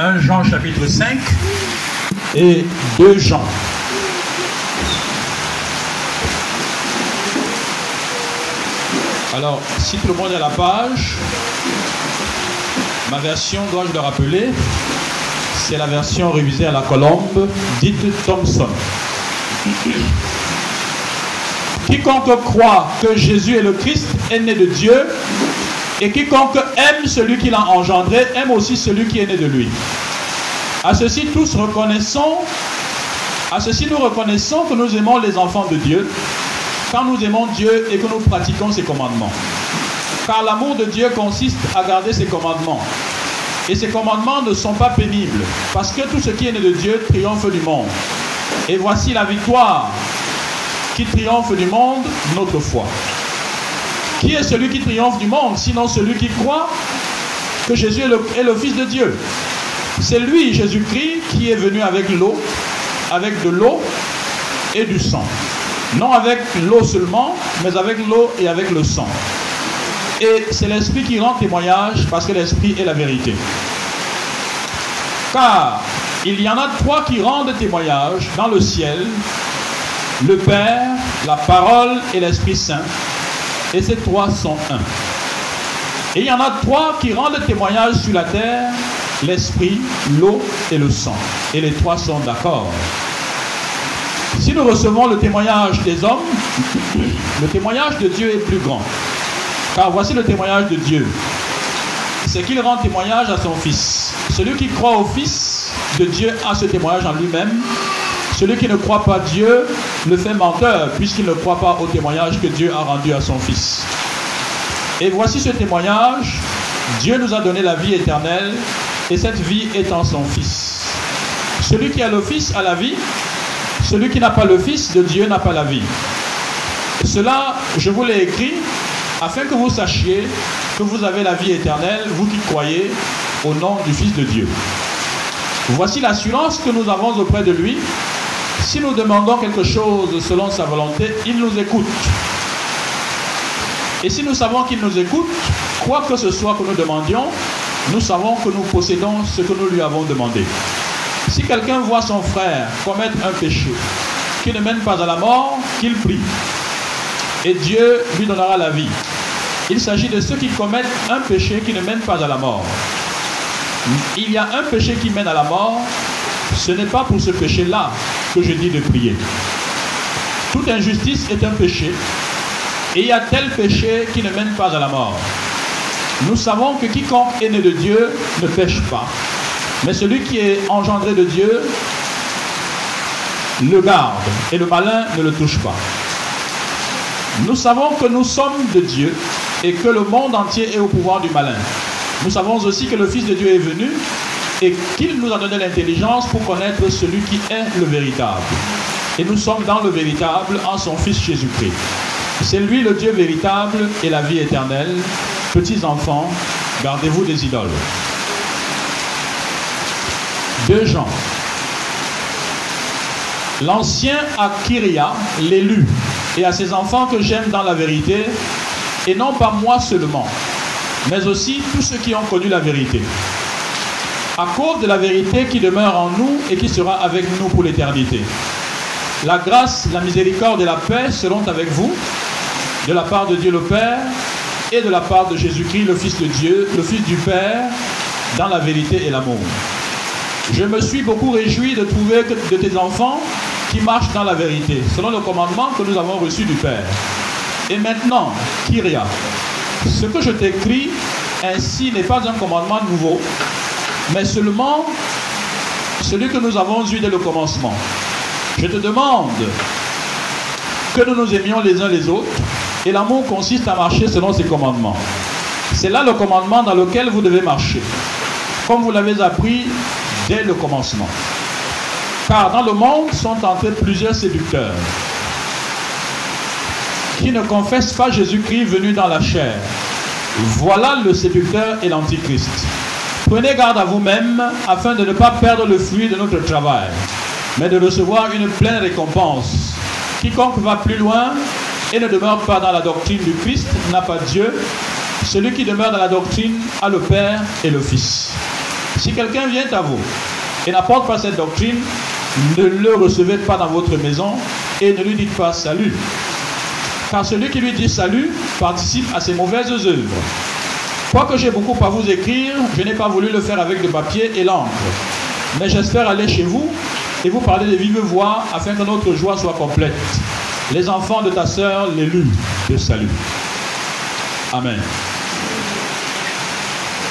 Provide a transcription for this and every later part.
1 Jean chapitre 5 et 2 Jean. Alors, si tout le monde est à la page, ma version, dois-je le rappeler, c'est la version révisée à la colombe, dite Thompson. Quiconque croit que Jésus est le Christ est né de Dieu, et quiconque aime celui qui l'a engendré aime aussi celui qui est né de lui. À ceci, tous reconnaissons, à ceci, nous reconnaissons que nous aimons les enfants de Dieu, quand nous aimons Dieu et que nous pratiquons ses commandements. Car l'amour de Dieu consiste à garder ses commandements. Et ces commandements ne sont pas pénibles, parce que tout ce qui est né de Dieu triomphe du monde. Et voici la victoire qui triomphe du monde, notre foi. Qui est celui qui triomphe du monde, sinon celui qui croit que Jésus est le, Fils de Dieu? C'est lui, Jésus-Christ, qui est venu avec l'eau, avec de l'eau et du sang. Non avec l'eau seulement, mais avec l'eau et avec le sang. Et c'est l'Esprit qui rend témoignage parce que l'Esprit est la vérité. Car il y en a trois qui rendent témoignage dans le ciel, le Père, la parole et l'Esprit Saint. Et ces trois sont un. Et il y en a trois qui rendent témoignage sur la terre, l'Esprit, l'eau et le sang. Et les trois sont d'accord. Si nous recevons le témoignage des hommes, le témoignage de Dieu est plus grand. Car voici le témoignage de Dieu. C'est qu'il rend témoignage à son Fils. Celui qui croit au Fils de Dieu a ce témoignage en lui-même. Celui qui ne croit pas Dieu le fait menteur, puisqu'il ne croit pas au témoignage que Dieu a rendu à son Fils. Et voici ce témoignage. Dieu nous a donné la vie éternelle, et cette vie est en son Fils. Celui qui a le Fils a la vie, celui qui n'a pas le Fils de Dieu n'a pas la vie. Cela, je vous l'ai écrit afin que vous sachiez que vous avez la vie éternelle, vous qui croyez au nom du Fils de Dieu. Voici l'assurance que nous avons auprès de lui. Si nous demandons quelque chose selon sa volonté, il nous écoute. Et si nous savons qu'il nous écoute, quoi que ce soit que nous demandions, nous savons que nous possédons ce que nous lui avons demandé. Si quelqu'un voit son frère commettre un péché qui ne mène pas à la mort, qu'il prie. Et Dieu lui donnera la vie. Il s'agit de ceux qui commettent un péché qui ne mène pas à la mort. Il y a un péché qui mène à la mort. Ce n'est pas pour ce péché-là que je dis de prier. Toute injustice est un péché. Et il y a tel péché qui ne mène pas à la mort. Nous savons que quiconque est né de Dieu ne pêche pas. Mais celui qui est engendré de Dieu le garde et le malin ne le touche pas. Nous savons que nous sommes de Dieu et que le monde entier est au pouvoir du malin. Nous savons aussi que le Fils de Dieu est venu et qu'il nous a donné l'intelligence pour connaître celui qui est le véritable. Et nous sommes dans le véritable en son Fils Jésus-Christ. C'est lui le Dieu véritable et la vie éternelle. Petits enfants, gardez-vous des idoles. Deux gens. L'ancien Akiria, l'élu, et à ses enfants que j'aime dans la vérité, et non pas moi seulement, mais aussi tous ceux qui ont connu la vérité. À cause de la vérité qui demeure en nous et qui sera avec nous pour l'éternité. La grâce, la miséricorde et la paix seront avec vous, de la part de Dieu le Père et de la part de Jésus-Christ, le Fils de Dieu, le Fils du Père, dans la vérité et l'amour. Je me suis beaucoup réjoui de trouver de tes enfants qui marchent dans la vérité, selon le commandement que nous avons reçu du Père. Et maintenant, Kyria, ce que je t'écris ainsi n'est pas un commandement nouveau, mais seulement celui que nous avons eu dès le commencement. Je te demande que nous nous aimions les uns les autres, et l'amour consiste à marcher selon ses commandements. C'est là le commandement dans lequel vous devez marcher, comme vous l'avez appris dès le commencement. Car dans le monde sont entrés plusieurs séducteurs qui ne confessent pas Jésus-Christ venu dans la chair. Voilà le séducteur et l'antichrist. Prenez garde à vous-même afin de ne pas perdre le fruit de notre travail, mais de recevoir une pleine récompense. Quiconque va plus loin et ne demeure pas dans la doctrine du Christ n'a pas Dieu. Celui qui demeure dans la doctrine a le Père et le Fils. Si quelqu'un vient à vous et n'apporte pas cette doctrine, ne le recevez pas dans votre maison et ne lui dites pas salut. Car celui qui lui dit salut participe à ses mauvaises œuvres. Quoique j'ai beaucoup à vous écrire, je n'ai pas voulu le faire avec le papier et l'encre. Mais j'espère aller chez vous et vous parler de vive voix afin que notre joie soit complète. Les enfants de ta sœur, l'élu de salut. Amen.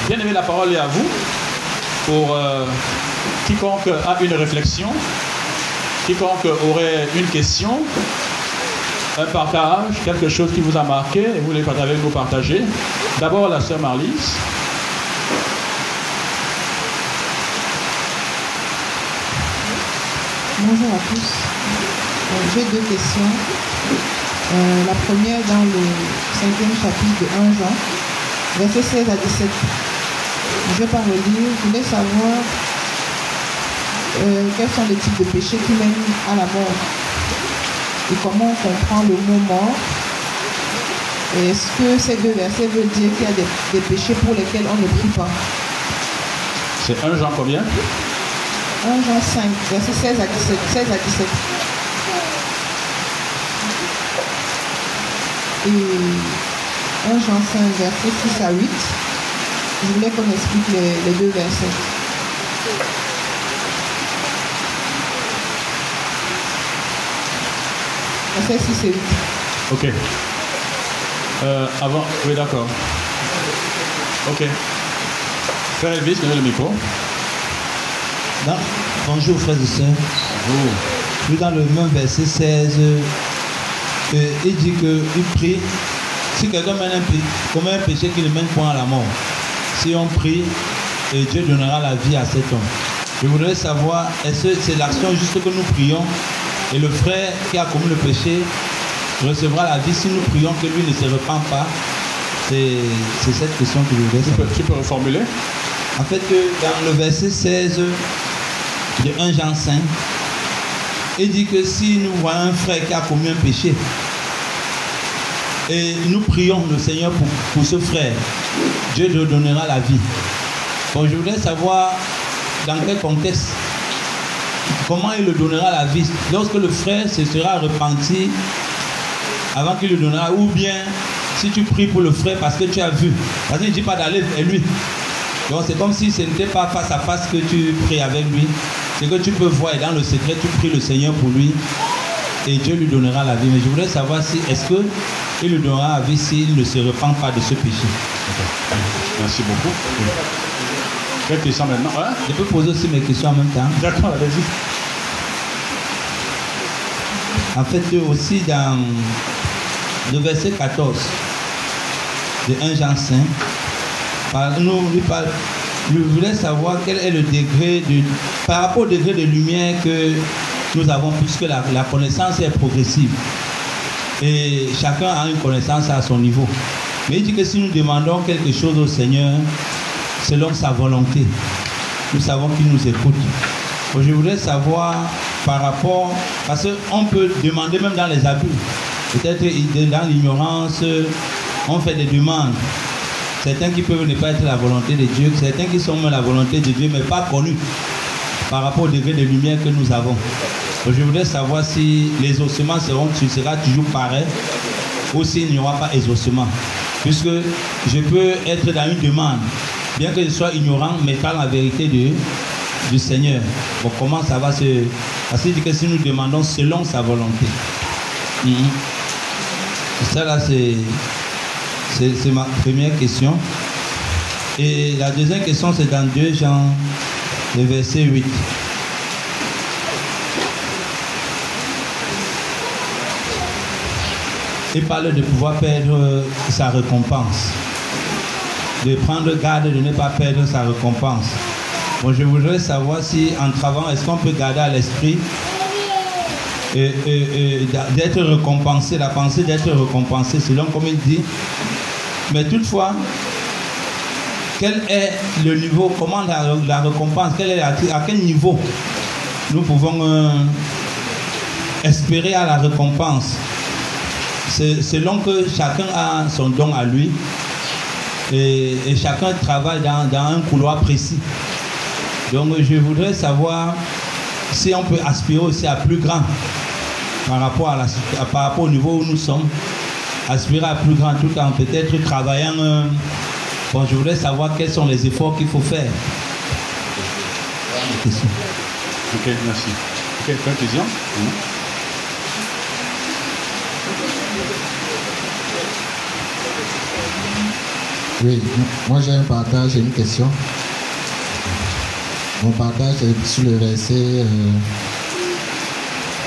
Bien aimé, la parole est à vous pour euh, quiconque a une réflexion, quiconque aurait une question, un partage, quelque chose qui vous a marqué et vous voulez partager, vous partager. D'abord la sœur Marlise. Bonjour à tous. Euh, J'ai deux questions. Euh, la première dans le cinquième chapitre de 1 Jean, versets 16 à 17. Je vais pas relire. Je voulais savoir euh, quels sont les types de péchés qui mènent à la mort et comment on comprend le mot mort. Est-ce que ces deux versets veulent dire qu'il y a des, des péchés pour lesquels on ne prie pas C'est 1 Jean combien? 1 Jean 5, versets 16 à 17. 16 à 17. Et 1 Jean 5, versets 6 à 8. Je voulais qu'on explique les, les deux versets. 6 et 8. Ok. Euh, avant, oui, d'accord. Ok. Frère Elvis, donnez le micro. Dans- bonjour frères et sœurs. Bonjour. Puis dans le même verset 16, euh, il dit qu'il prie. Si quelqu'un mène un péché, comme un péché qui ne mène point à la mort, si on prie, et Dieu donnera la vie à cet homme. Je voudrais savoir, est-ce que c'est l'action juste que nous prions et le frère qui a commis le péché recevra la vie si nous prions que lui ne se repent pas. C'est cette question que je voudrais Tu peux, tu peux reformuler? En fait, euh, dans le verset 16 de 1 Jean 5, il dit que si nous voyons un frère qui a commis un péché, et nous prions le Seigneur pour, pour ce frère, Dieu nous donnera la vie. Bon, je voudrais savoir dans quel contexte, comment il le donnera la vie? Lorsque le frère se sera repenti avant qu'il le donnera, ou bien si tu pries pour le frère parce que tu as vu, parce qu'il ne dit pas d'aller vers lui. Donc c'est comme si ce n'était pas face à face que tu pries avec lui. C'est que tu peux voir et dans le secret, tu pries le Seigneur pour lui et Dieu lui donnera la vie. Mais je voudrais savoir si est-ce que il lui donnera la vie s'il ne se repent pas de ce péché? Merci beaucoup. Quelle question maintenant hein? Je peux poser aussi mes questions en même temps. D'accord, allez-y. En fait, aussi dans le verset 14 de 1 Jean 5, par- nous, lui je voulais savoir quel est le degré de, par rapport au degré de lumière que nous avons, puisque la, la connaissance est progressive. Et chacun a une connaissance à son niveau. Mais il dit que si nous demandons quelque chose au Seigneur, selon sa volonté, nous savons qu'il nous écoute. Je voudrais savoir par rapport, parce qu'on peut demander même dans les abus, peut-être dans l'ignorance, on fait des demandes. Certains qui peuvent ne pas être la volonté de Dieu, certains qui sont même la volonté de Dieu, mais pas connus par rapport au degré de lumière que nous avons. Je voudrais savoir si les ossements seront, tu seras toujours pareil ou s'il n'y aura pas exaucement. Puisque je peux être dans une demande, bien que je sois ignorant, mais par la vérité du Seigneur. Comment ça va se. Parce qu'il dit que si nous demandons selon sa volonté. Mhm. Ça là, c'est. Ma première question. Et la deuxième question, c'est dans 2 Jean, le verset 8. Il parle de pouvoir perdre sa récompense. De prendre garde de ne pas perdre sa récompense. Bon, je voudrais savoir si en travaillant, est-ce qu'on peut garder à l'esprit d'être récompensé, la pensée d'être récompensé, selon comme il dit. Mais toutefois, quel est le niveau, comment la, récompense, quel est à quel niveau nous pouvons euh, espérer à la récompense? Selon que chacun a son don à lui et, chacun travaille dans un couloir précis. Donc je voudrais savoir si on peut aspirer aussi à plus grand par rapport, à la, par rapport au niveau où nous sommes. Aspirer à plus grand tout en peut-être travaillant. euh, bon, je voudrais savoir quels sont les efforts qu'il faut faire. Question. Ok, merci. Ok, conclusion Mhm. Oui, moi j'ai un partage et une question. Mon partage sur le verset, euh,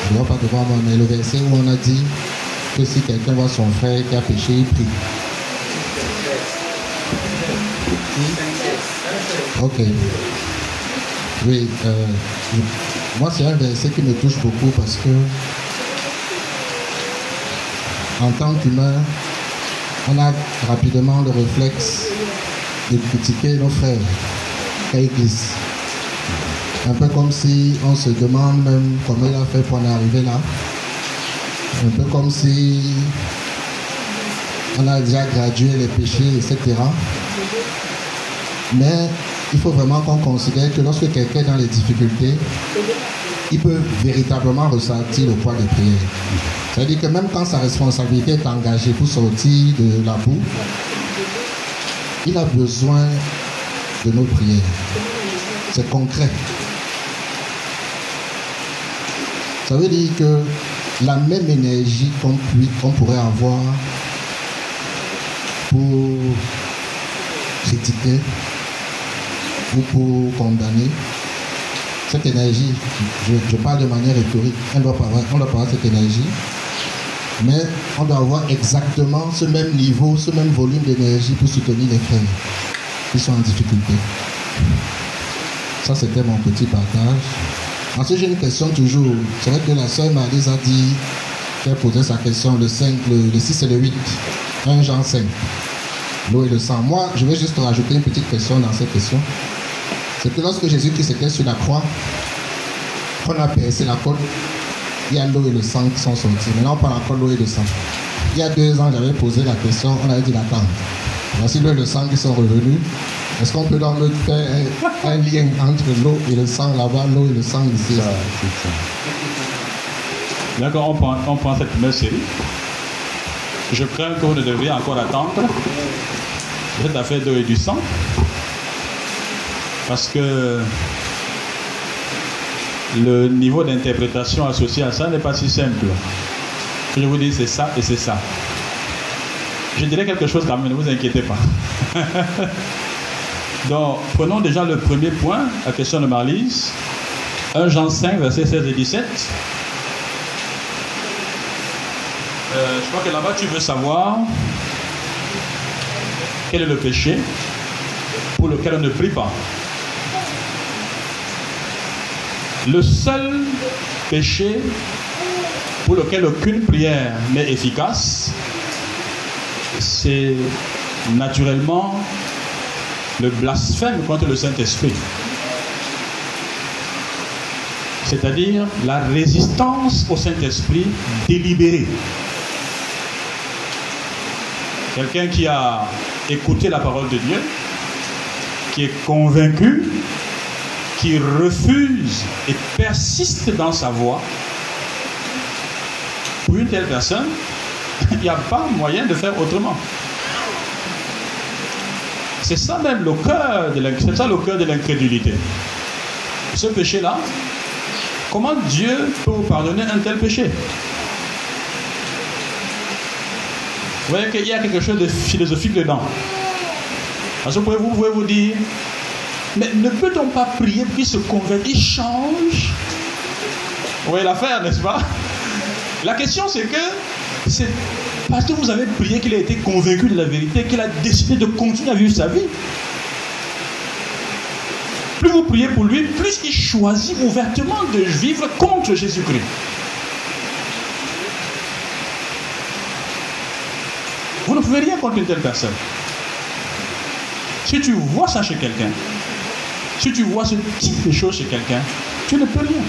je ne vois pas devant moi, mais le verset où on a dit que si quelqu'un voit son frère qui a péché, il prie. Ok. Oui, euh, moi c'est un verset qui me touche beaucoup parce que en tant qu'humain, on a rapidement le réflexe de critiquer nos frères à l'église. Un peu comme si on se demande même comment il a fait pour en arriver là. Un peu comme si on a déjà gradué les péchés, etc. Mais il faut vraiment qu'on considère que lorsque quelqu'un est dans les difficultés, il peut véritablement ressentir le poids des prières. C'est-à-dire que même quand sa responsabilité est engagée pour sortir de la boue, il a besoin de nos prières. C'est concret. Ça veut dire que la même énergie qu'on pourrait avoir pour critiquer ou pour condamner, cette énergie, je, parle de manière rhétorique, on doit, avoir, doit avoir cette énergie, mais on doit avoir exactement ce même niveau, ce même volume d'énergie pour soutenir les frères qui sont en difficulté. Ça, c'était mon petit partage. Ensuite, j'ai une question toujours. C'est vrai que la sœur Marlise a dit qu'elle posait sa question le, 5, le, le 6 et le 8, 1 Jean 5, l'eau et le sang. Moi, je vais juste rajouter une petite question dans cette question. C'est que lorsque Jésus-Christ était sur la croix, qu'on a percé la côte, il y a l'eau et le sang qui sont sortis. Maintenant, on parle encore de l'eau et le sang. Il y a deux ans, j'avais posé la question, on avait dit d'attendre. Voici l'eau et le sang qui sont revenus. Est-ce qu'on peut donc faire un, un lien entre l'eau et le sang là-bas, l'eau et le sang ici? D'accord, on prend, on prend cette première série. Je crains que vous ne devriez encore attendre cette affaire d'eau et du sang. Parce que le niveau d'interprétation associé à ça n'est pas si simple. Je vous dis c'est ça et c'est ça. Je dirais quelque chose quand même, ne vous inquiétez pas. Donc, prenons déjà le premier point, la question de Marlise. 1 Jean 5, versets 16 et 17. Euh, je crois que là-bas, tu veux savoir quel est le péché pour lequel on ne prie pas. Le seul péché pour lequel aucune prière n'est efficace, c'est naturellement le blasphème contre le Saint-Esprit. C'est-à-dire la résistance au Saint-Esprit délibérée. Quelqu'un qui a écouté la parole de Dieu, qui est convaincu, qui refuse et persiste dans sa voie, pour une telle personne, il n'y a pas moyen de faire autrement. C'est ça même le cœur de l'incrédulité. Ce péché-là, comment Dieu peut vous pardonner un tel péché? Vous voyez qu'il y a quelque chose de philosophique dedans. Parce que vous, pouvez vous dire, mais ne peut-on pas prier pour qu'il se convertisse, qu'il change? Vous voyez l'affaire, n'est-ce pas? La question c'est que c'est parce que vous avez prié qu'il a été convaincu de la vérité, qu'il a décidé de continuer à vivre sa vie. Plus vous priez pour lui, plus il choisit ouvertement de vivre contre Jésus-Christ. Vous ne pouvez rien contre une telle personne. Si tu vois ça chez quelqu'un, si tu vois ce type de choses chez quelqu'un, tu ne peux rien.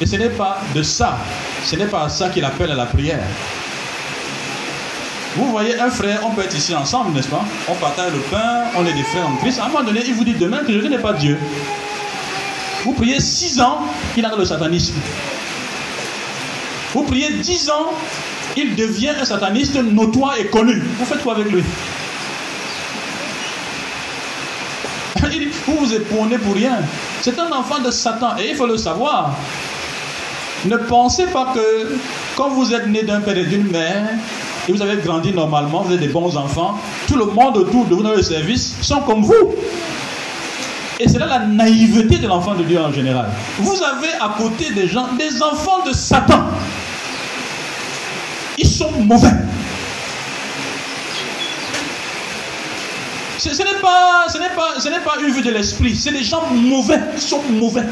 Et ce n'est pas de ça, ce n'est pas ça qu'il appelle à la prière. Vous voyez, un frère, on peut être ici ensemble, n'est-ce pas? On partage le pain, on est des frères en Christ. À un moment donné, il vous dit demain que je n'ai pas Dieu. Vous priez six ans, il a le satanisme. Vous priez dix ans, il devient un sataniste notoire et connu. Vous faites quoi avec lui? Vous vous épournez pour rien. C'est un enfant de Satan et il faut le savoir. Ne pensez pas que quand vous êtes né d'un père et d'une mère, et vous avez grandi normalement, vous êtes des bons enfants, tout le monde autour de vous dans le service sont comme vous. Et c'est là la naïveté de l'enfant de Dieu en général. Vous avez à côté des gens, des enfants de Satan. Ils sont mauvais. Ce, n'est pas, ce, pas, ce n'est pas une vue de l'esprit, c'est des gens mauvais, ils sont mauvais.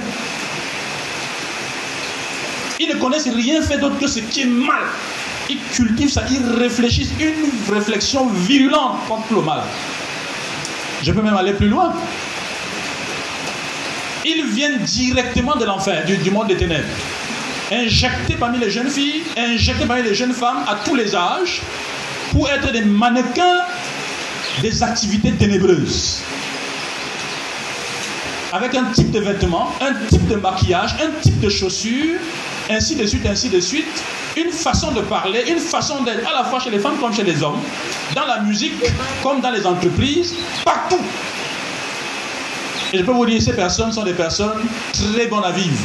Ils ne connaissent rien fait d'autre que ce qui est mal. Ils cultivent ça, ils réfléchissent une réflexion virulente contre le mal. Je peux même aller plus loin. Ils viennent directement de l'enfer, du, monde des ténèbres. Injectés parmi les jeunes filles, injectés parmi les jeunes femmes à tous les âges, pour être des mannequins des activités ténébreuses. Avec un type de vêtements, un type de maquillage, un type de chaussures, ainsi de suite, ainsi de suite. Une façon de parler, une façon d'être, à la fois chez les femmes comme chez les hommes, dans la musique comme dans les entreprises, partout. Et je peux vous dire, ces personnes sont des personnes très bonnes à vivre,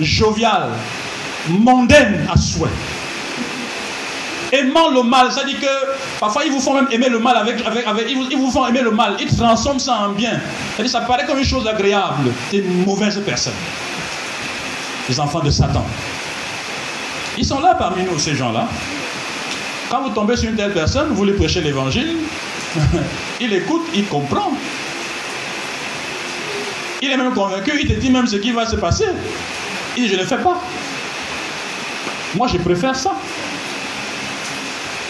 joviales, mondaines à souhait. Aimant le mal, dit que parfois ils vous font même aimer le mal avec, avec, avec ils, vous, font aimer le mal, ils transforment ça en bien. Ça, ça paraît comme une chose agréable. C'est une mauvaise personne. Les enfants de Satan. Ils sont là parmi nous, ces gens-là. Quand vous tombez sur une telle personne, vous lui prêchez l'évangile, il écoute, il comprend. Il est même convaincu, il te dit même ce qui va se passer. Il dit, je ne le fais pas. Moi, je préfère ça.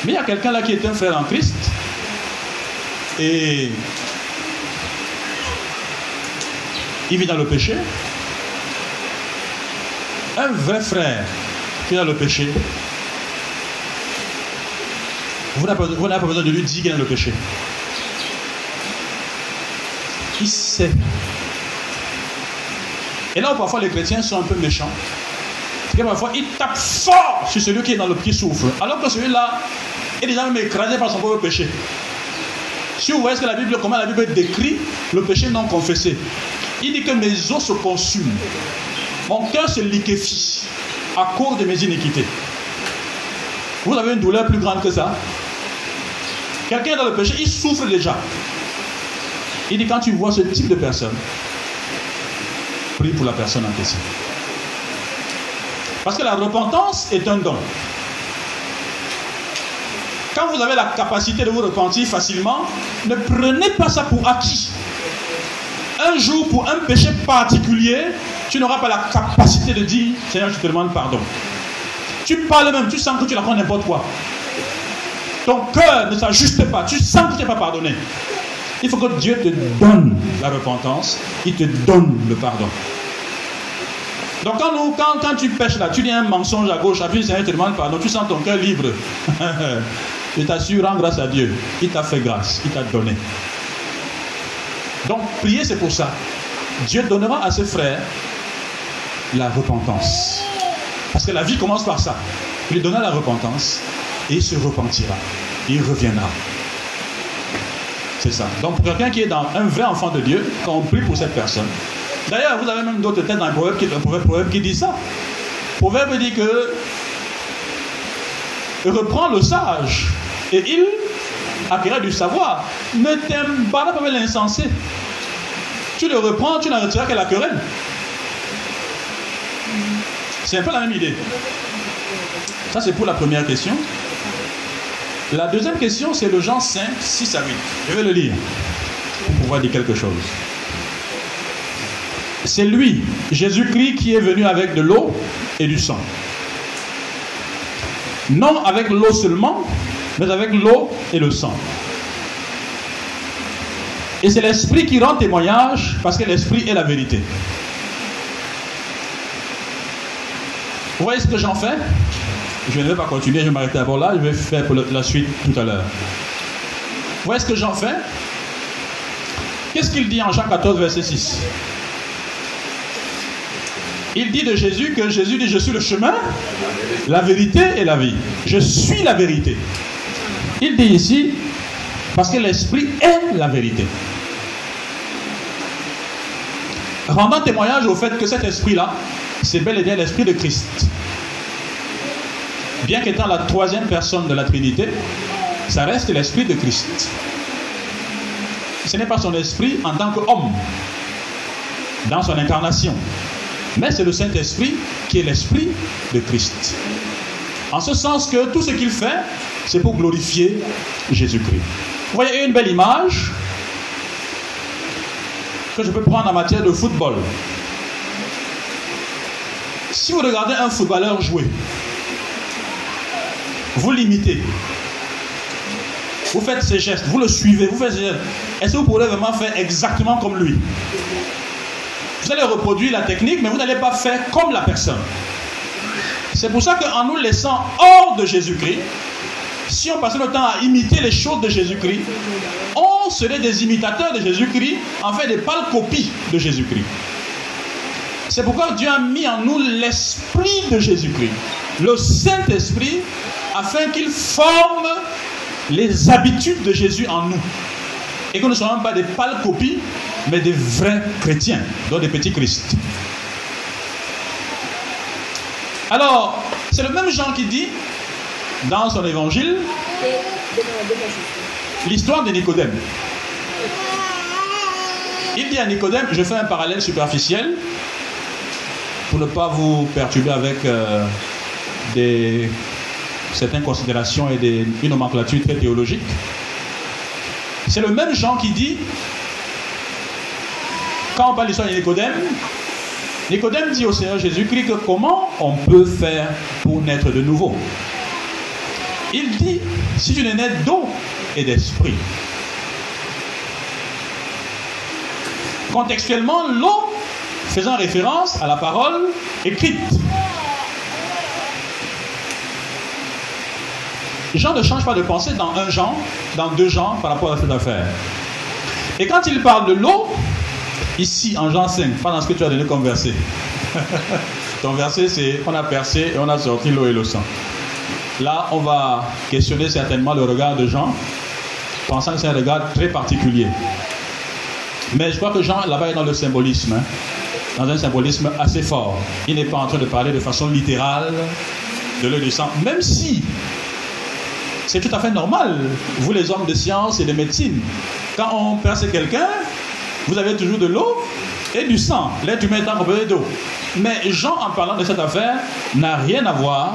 Mais il y a quelqu'un là qui est un frère en Christ. Et il vit dans le péché. Un vrai frère qui dans le péché. Vous n'avez pas, besoin de lui dire qu'il dans le péché. Il sait? Et là où parfois les chrétiens sont un peu méchants, que parfois ils tapent fort sur celui qui est dans le petit souffle, alors que celui-là est déjà même écrasé par son propre péché. Si vous voyez ce que la Bible, comment la Bible décrit le péché non confessé, il dit que mes os se consument, mon cœur se liquéfie à cause de mes iniquités. Vous avez une douleur plus grande que ça Quelqu'un dans le péché, il souffre déjà. Il dit quand tu vois ce type de personne, Prie pour la personne en question. Parce que la repentance est un don. Quand vous avez la capacité de vous repentir facilement, ne prenez pas ça pour acquis. Un jour, pour un péché particulier, tu n'auras pas la capacité de dire Seigneur, je te demande pardon. Tu parles même, tu sens que tu prends n'importe quoi. Ton cœur ne s'ajuste pas, tu sens que tu n'es pas pardonné. Il faut que Dieu te donne la repentance, il te donne le pardon. Donc quand, quand, tu pêches là, tu dis un mensonge à gauche, puis le Seigneur te demande pardon, tu sens ton cœur libre. Je t'assure, rends grâce à Dieu. Il t'a fait grâce, il t'a donné. Donc prier, c'est pour ça. Dieu donnera à ses frères la repentance. Parce que la vie commence par ça. Il lui donnera la repentance et il se repentira. Il reviendra. C'est ça. Donc, pour quelqu'un qui est dans un vrai enfant de Dieu, quand on prie pour cette personne, d'ailleurs, vous avez même d'autres têtes dans le proverbe qui, proverbe qui dit ça. Le proverbe dit que reprends le sage et il acquérera du savoir. Ne t'aime pas avec l'insensé. Tu le reprends, tu n'en retireras que la querelle. C'est un peu la même idée. Ça, c'est pour la première question. La deuxième question, c'est le Jean 5, 6 à 8. Je vais le lire pour pouvoir dire quelque chose. C'est lui, Jésus-Christ, qui est venu avec de l'eau et du sang. Non avec l'eau seulement, mais avec l'eau et le sang. Et c'est l'Esprit qui rend témoignage parce que l'Esprit est la vérité. Vous voyez ce que j'en fais? Je ne vais pas continuer, je vais m'arrêter d'abord là, je vais faire la suite tout à l'heure. Vous voyez ce que j'en fais? Qu'est-ce qu'il dit en Jean 14, verset 6 Il dit de Jésus que Jésus dit, je suis le chemin, la vérité et la vie. Je suis la vérité. Il dit ici, parce que l'Esprit est la vérité. Rendant témoignage au fait que cet esprit-là, c'est bel et bien l'esprit de Christ. Bien qu'étant la troisième personne de la Trinité, ça reste l'esprit de Christ. Ce n'est pas son esprit en tant qu'homme, dans son incarnation, mais c'est le Saint-Esprit qui est l'esprit de Christ. En ce sens que tout ce qu'il fait, c'est pour glorifier Jésus-Christ. Vous voyez une belle image que je peux prendre en matière de football. Si vous regardez un footballeur jouer, vous l'imitez, vous faites ses gestes, vous le suivez, vous faites ses gestes. Est-ce que vous pourrez vraiment faire exactement comme lui? Vous allez reproduire la technique, mais vous n'allez pas faire comme la personne. C'est pour ça qu'en nous laissant hors de Jésus-Christ, si on passait le temps à imiter les choses de Jésus-Christ, on serait des imitateurs de Jésus-Christ, en fait des pâles copies de Jésus-Christ. C'est pourquoi Dieu a mis en nous l'esprit de Jésus-Christ, le Saint-Esprit, afin qu'il forme les habitudes de Jésus en nous. Et que nous ne soyons pas des pâles copies, mais des vrais chrétiens, dont des petits Christ. Alors, c'est le même Jean qui dit, dans son évangile, l'histoire de Nicodème. Il dit à Nicodème, je fais un parallèle superficiel ne pas vous perturber avec euh, des, certaines considérations et des, une nomenclature très théologique. C'est le même Jean qui dit, quand on parle de l'histoire de Nicodème, Nicodème dit au Seigneur Jésus-Christ que comment on peut faire pour naître de nouveau. Il dit, si tu n'es né d'eau et d'esprit. Contextuellement, l'eau faisant référence à la parole écrite. Jean ne change pas de pensée dans un Jean, dans deux Jean par rapport à cette affaire. Et quand il parle de l'eau, ici en Jean 5, pas dans ce que tu as donné comme verset. Ton verset, c'est on a percé et on a sorti l'eau et le sang. Là, on va questionner certainement le regard de Jean, pensant que c'est un regard très particulier. Mais je crois que Jean, là-bas, est dans le symbolisme, hein. Dans un symbolisme assez fort. Il n'est pas en train de parler de façon littérale de l'eau du sang, même si c'est tout à fait normal, vous les hommes de science et de médecine. Quand on perce quelqu'un, vous avez toujours de l'eau et du sang. L'être humain est composé d'eau. Mais Jean, en parlant de cette affaire, n'a rien à voir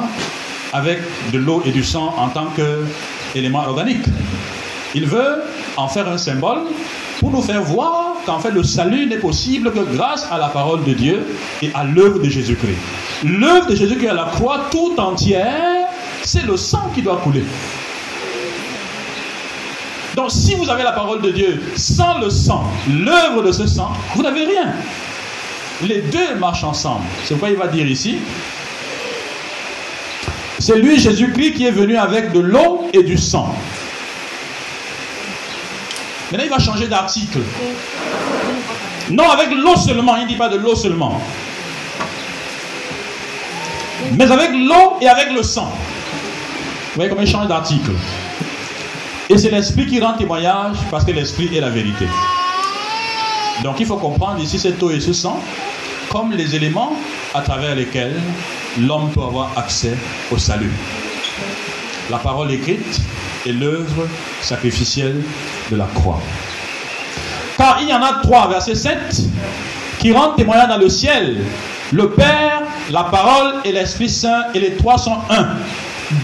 avec de l'eau et du sang en tant qu'élément organique. Il veut en faire un symbole nous faire voir qu'en fait le salut n'est possible que grâce à la parole de Dieu et à l'œuvre de Jésus-Christ. L'œuvre de Jésus-Christ à la croix tout entière, c'est le sang qui doit couler. Donc si vous avez la parole de Dieu sans le sang, l'œuvre de ce sang, vous n'avez rien. Les deux marchent ensemble. C'est pourquoi il va dire ici, c'est lui, Jésus-Christ, qui est venu avec de l'eau et du sang. Maintenant, il va changer d'article. Non, avec l'eau seulement, il ne dit pas de l'eau seulement. Mais avec l'eau et avec le sang. Vous voyez comment il change d'article. Et c'est l'esprit qui rend témoignage parce que l'esprit est la vérité. Donc il faut comprendre ici cette eau et ce sang comme les éléments à travers lesquels l'homme peut avoir accès au salut. La parole écrite et l'œuvre sacrificielle la croix. Car il y en a trois, verset 7, qui rendent témoignage dans le ciel. Le Père, la parole et l'Esprit Saint, et les trois sont un.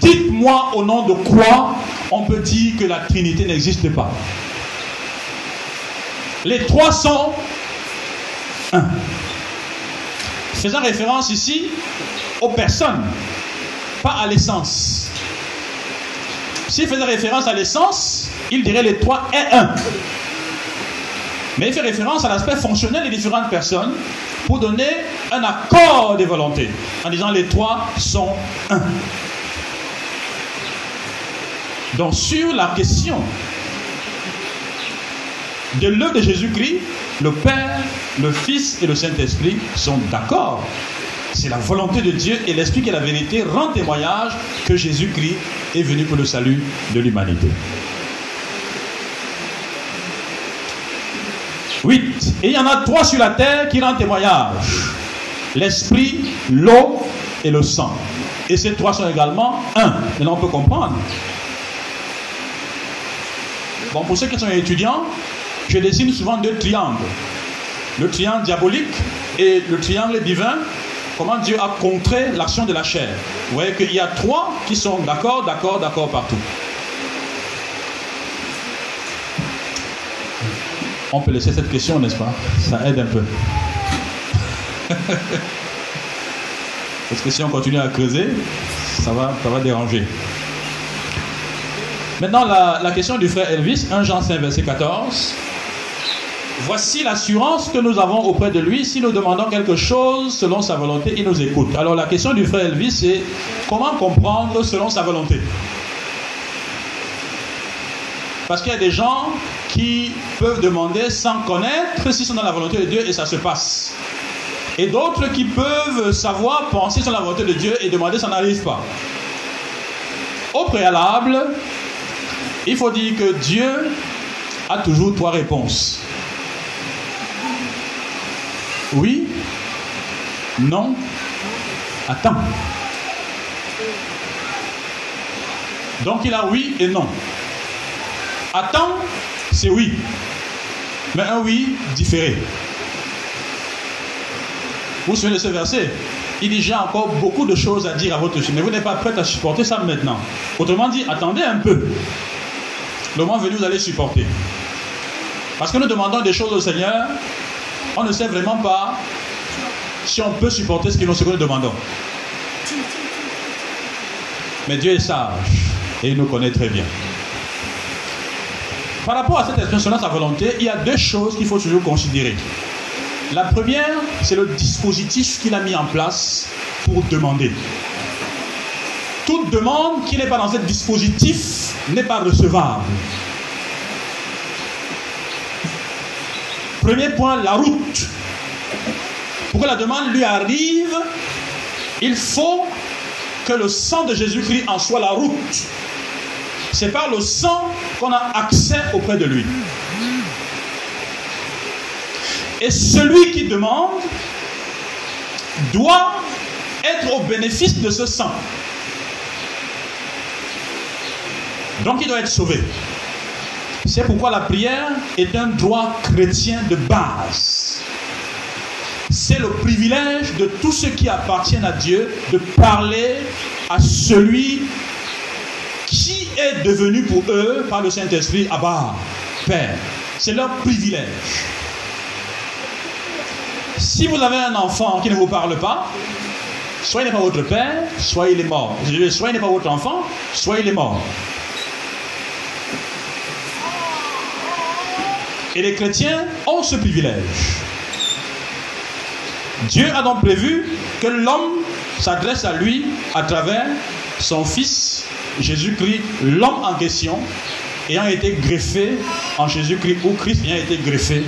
Dites-moi au nom de quoi on peut dire que la Trinité n'existe pas. Les trois sont un. Faisant référence ici aux personnes, pas à l'essence. S'il faisait référence à l'essence, il dirait les trois est un. Mais il fait référence à l'aspect fonctionnel des différentes personnes pour donner un accord des volontés, en disant les trois sont un. Donc sur la question de l'œuvre de Jésus-Christ, le Père, le Fils et le Saint-Esprit sont d'accord. C'est la volonté de Dieu et l'Esprit qui est la vérité rend témoignage que Jésus-Christ est venu pour le salut de l'humanité. 8. Et il y en a trois sur la terre qui rendent témoignage. L'esprit, l'eau et le sang. Et ces trois sont également un. Maintenant, on peut comprendre. Bon, pour ceux qui sont étudiants, je dessine souvent deux triangles. Le triangle diabolique et le triangle divin. Comment Dieu a contré l'action de la chair. Vous voyez qu'il y a trois qui sont d'accord, d'accord, d'accord partout. On peut laisser cette question, n'est-ce pas? Ça aide un peu. Parce que si on continue à creuser, ça va, ça déranger. Maintenant, la, la question du frère Elvis, 1 Jean 5, verset 14. Voici l'assurance que nous avons auprès de lui. Si nous demandons quelque chose selon sa volonté, il nous écoute. Alors la question du frère Elvis, c'est comment comprendre selon sa volonté? Parce qu'il y a des gens qui peuvent demander sans connaître s'ils sont dans la volonté de Dieu et ça se passe. Et d'autres qui peuvent savoir, penser sur la volonté de Dieu et demander, ça n'arrive pas. Au préalable, il faut dire que Dieu a toujours trois réponses. Oui, non, attends. Donc il a oui et non. Attends, c'est oui. Mais un oui différé. Vous souvenez de ce verset? Il dit J'ai encore beaucoup de choses à dire à votre sujet, mais vous n'êtes pas prêt à supporter ça maintenant. Autrement dit, attendez un peu. Le moment venu, vous allez supporter. Parce que nous demandons des choses au Seigneur, on ne sait vraiment pas si on peut supporter ce que nous demandons. Mais Dieu est sage et il nous connaît très bien. Par rapport à cette expression de sa volonté, il y a deux choses qu'il faut toujours considérer. La première, c'est le dispositif qu'il a mis en place pour demander. Toute demande qui n'est pas dans ce dispositif n'est pas recevable. Premier point, la route. Pour que la demande lui arrive, il faut que le sang de Jésus-Christ en soit la route. C'est par le sang qu'on a accès auprès de lui. Et celui qui demande doit être au bénéfice de ce sang. Donc il doit être sauvé. C'est pourquoi la prière est un droit chrétien de base. C'est le privilège de tous ceux qui appartiennent à Dieu de parler à celui est devenu pour eux par le Saint-Esprit Abba, Père. C'est leur privilège. Si vous avez un enfant qui ne vous parle pas, soit il n'est pas votre père, soit il est mort. Soit il n'est pas votre enfant, soit il est mort. Et les chrétiens ont ce privilège. Dieu a donc prévu que l'homme s'adresse à lui à travers son Fils Jésus-Christ, l'homme en question, ayant été greffé en Jésus-Christ, ou Christ ayant été greffé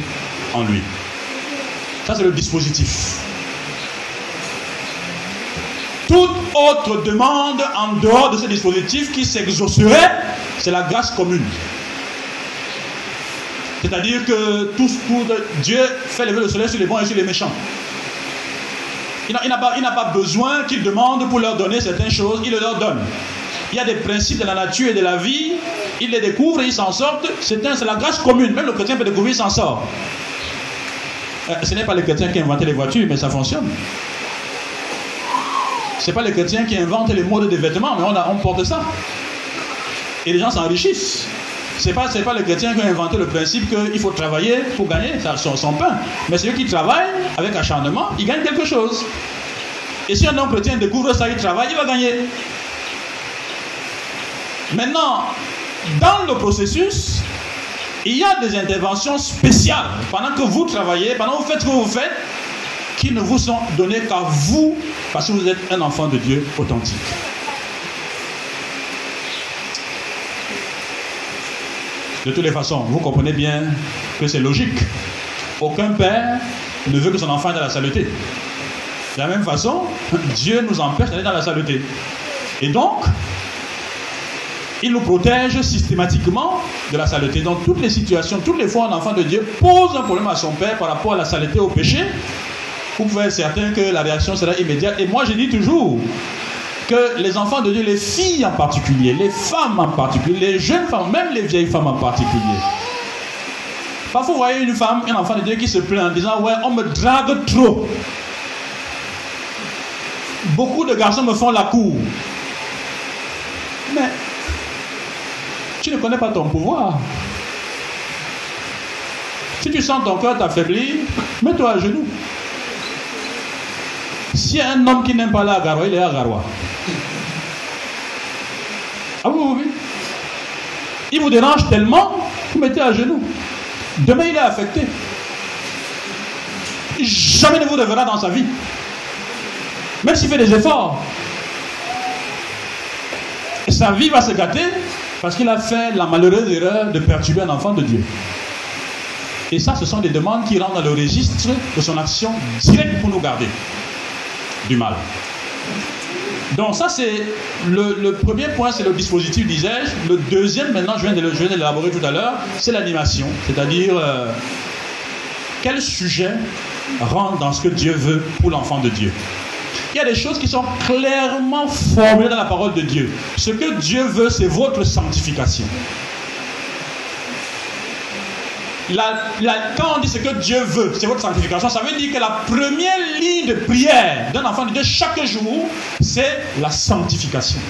en lui. Ça, c'est le dispositif. Toute autre demande en dehors de ce dispositif qui s'exaucerait, c'est la grâce commune. C'est-à-dire que tout, Dieu fait lever le soleil sur les bons et sur les méchants. Il n'a pas, besoin qu'ils demandent pour leur donner certaines choses, il leur donne. Il y a des principes de la nature et de la vie, ils les découvrent ils s'en sortent. C'est la grâce commune. Même le chrétien peut découvrir, il s'en sort. Euh, ce n'est pas les chrétiens qui ont inventé les voitures, mais ça fonctionne. Ce n'est pas les chrétiens qui inventent les modes de vêtements, mais on, on porte ça. Et les gens s'enrichissent. Ce n'est pas, pas les chrétiens qui ont inventé le principe qu'il faut travailler pour gagner son, son pain. Mais ceux qui travaillent avec acharnement, ils gagnent quelque chose. Et si un homme chrétien découvre ça, il travaille, il va gagner. Maintenant, dans le processus, il y a des interventions spéciales pendant que vous travaillez, pendant que vous faites ce que vous faites, qui ne vous sont données qu'à vous parce que vous êtes un enfant de Dieu authentique. De toutes les façons, vous comprenez bien que c'est logique. Aucun père ne veut que son enfant ait dans la saleté. De la même façon, Dieu nous empêche d'aller dans la saleté. Et donc, il nous protège systématiquement de la saleté. Dans toutes les situations, toutes les fois un enfant de Dieu pose un problème à son père par rapport à la saleté, au péché, vous pouvez être certain que la réaction sera immédiate. Et moi, je dis toujours que les enfants de Dieu, les filles en particulier, les femmes en particulier, les jeunes femmes, même les vieilles femmes en particulier, Parfois, vous voyez une femme, un enfant de Dieu qui se plaint en disant Ouais, on me drague trop. Beaucoup de garçons me font la cour. Mais tu ne connais pas ton pouvoir. Si tu sens ton cœur t'affaiblir, mets-toi à genoux. A un homme qui n'aime pas la garoua, il est à garoua. Ah oui, oui. Il vous dérange tellement, vous mettez à genoux. Demain, il est affecté. Jamais ne vous reverra dans sa vie. Même s'il fait des efforts. Et sa vie va se gâter parce qu'il a fait la malheureuse erreur de perturber un enfant de Dieu. Et ça, ce sont des demandes qui rentrent dans le registre de son action directe pour nous garder mal. Donc ça, c'est le, premier point, c'est le dispositif, disais-je. Le deuxième, maintenant, je viens de, l'élaborer tout à l'heure, c'est l'animation. C'est-à-dire, euh, quel sujet rentre dans ce que Dieu veut pour l'enfant de Dieu? Il y a des choses qui sont clairement formulées dans la parole de Dieu. Ce que Dieu veut, c'est votre sanctification. Quand on dit ce que Dieu veut, c'est votre sanctification, ça veut dire que la première ligne de prière d'un enfant de Dieu chaque jour, c'est la sanctification.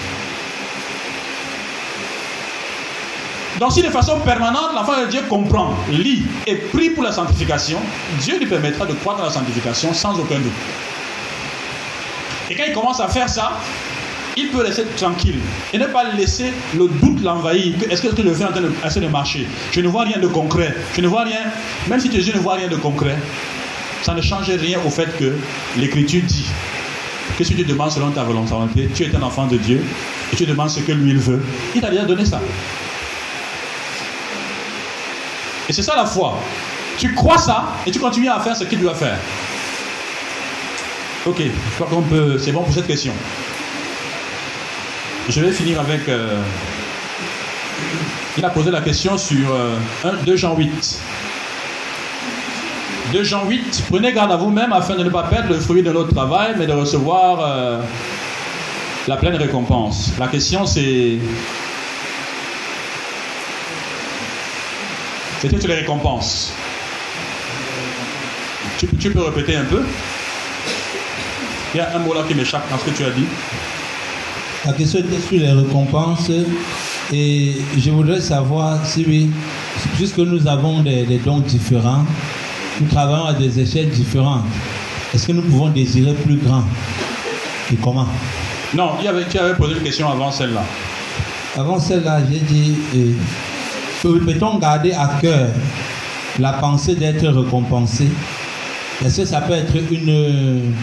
Donc si de façon permanente, l'enfant de Dieu comprend, lit et prie pour la sanctification, Dieu lui permettra de croître dans la sanctification sans aucun doute. Et quand il commence à faire ça, il peut rester tranquille et ne pas laisser le doute l'envahir. Est-ce que je fais en train de, marcher Je ne vois rien de concret. Je ne vois rien, même si yeux ne voient rien de concret, ça ne change rien au fait que l'Écriture dit que si tu demandes selon ta volonté, tu es un enfant de Dieu et tu demandes ce que lui il veut, il t'a déjà donné ça. Et c'est ça la foi. Tu crois ça et tu continues à faire ce qu'il doit faire. Ok, je crois qu'on peut. C'est bon pour cette question. Je vais finir avec. Euh, il a posé la question sur 2 euh, Jean 8. 2 Jean 8. Prenez garde à vous-même afin de ne pas perdre le fruit de notre travail, mais de recevoir euh, la pleine récompense. La question c'est. C'était sur les récompenses? Tu, tu peux répéter un peu? Il y a un mot là qui m'échappe dans ce que tu as dit. La question était sur les récompenses et je voudrais savoir si oui, puisque nous avons des, dons différents, nous travaillons à des échelles différentes, est-ce que nous pouvons désirer plus grand Et comment? Non, il y avait, tu avais posé une question avant celle-là. Avant celle-là, j'ai dit, euh, peut-on garder à cœur la pensée d'être récompensé? Est-ce que ça peut être une...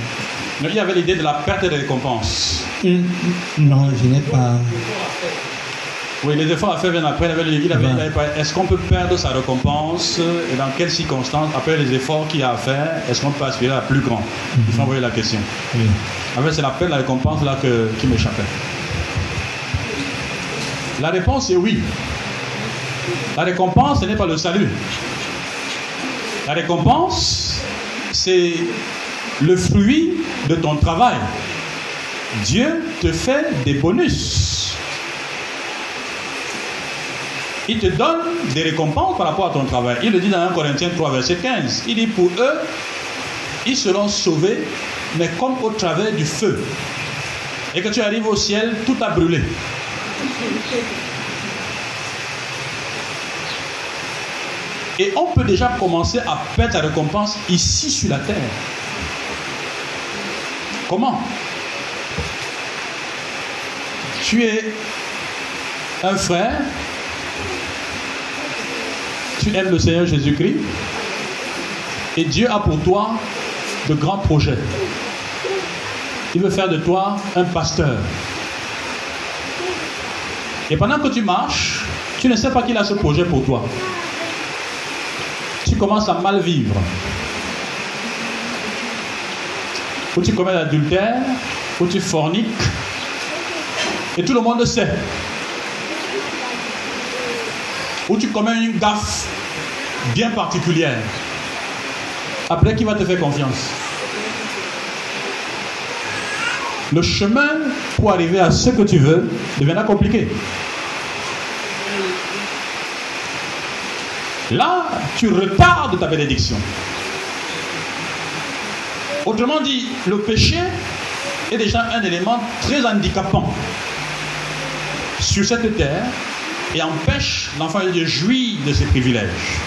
il y avait l'idée de la perte de récompense. Non, je n'ai pas. Oui, les efforts à faire viennent après. Il avait, est-ce qu'on peut perdre sa récompense et dans quelles circonstances, après les efforts qu'il y a à faire, est-ce qu'on peut aspirer à plus grand Il faut envoyer la question. Oui. En fait, c'est la peine, la récompense là que, qui m'échappait. La réponse est oui. La récompense, ce n'est pas le salut. La récompense, c'est le fruit de ton travail. Dieu te fait des bonus. Il te donne des récompenses par rapport à ton travail. Il le dit dans 1 Corinthiens 3, verset 15. Il dit pour eux, ils seront sauvés, mais comme au travers du feu. Et que tu arrives au ciel, tout a brûlé. Et on peut déjà commencer à perdre ta récompense ici sur la terre. Comment tu es un frère, tu aimes le Seigneur Jésus-Christ, et Dieu a pour toi de grands projets. Il veut faire de toi un pasteur. Et pendant que tu marches, Tu ne sais pas qu'il a ce projet pour toi. Tu commences à mal vivre. Ou tu commets l'adultère, ou tu forniques, et tout le monde le sait. Ou tu commets une gaffe bien particulière. Après, qui va te faire confiance? Le chemin pour arriver à ce que tu veux deviendra compliqué. Là, tu retardes ta bénédiction. Autrement dit, le péché est déjà un élément très handicapant sur cette terre et empêche l'enfant de jouir de ses privilèges.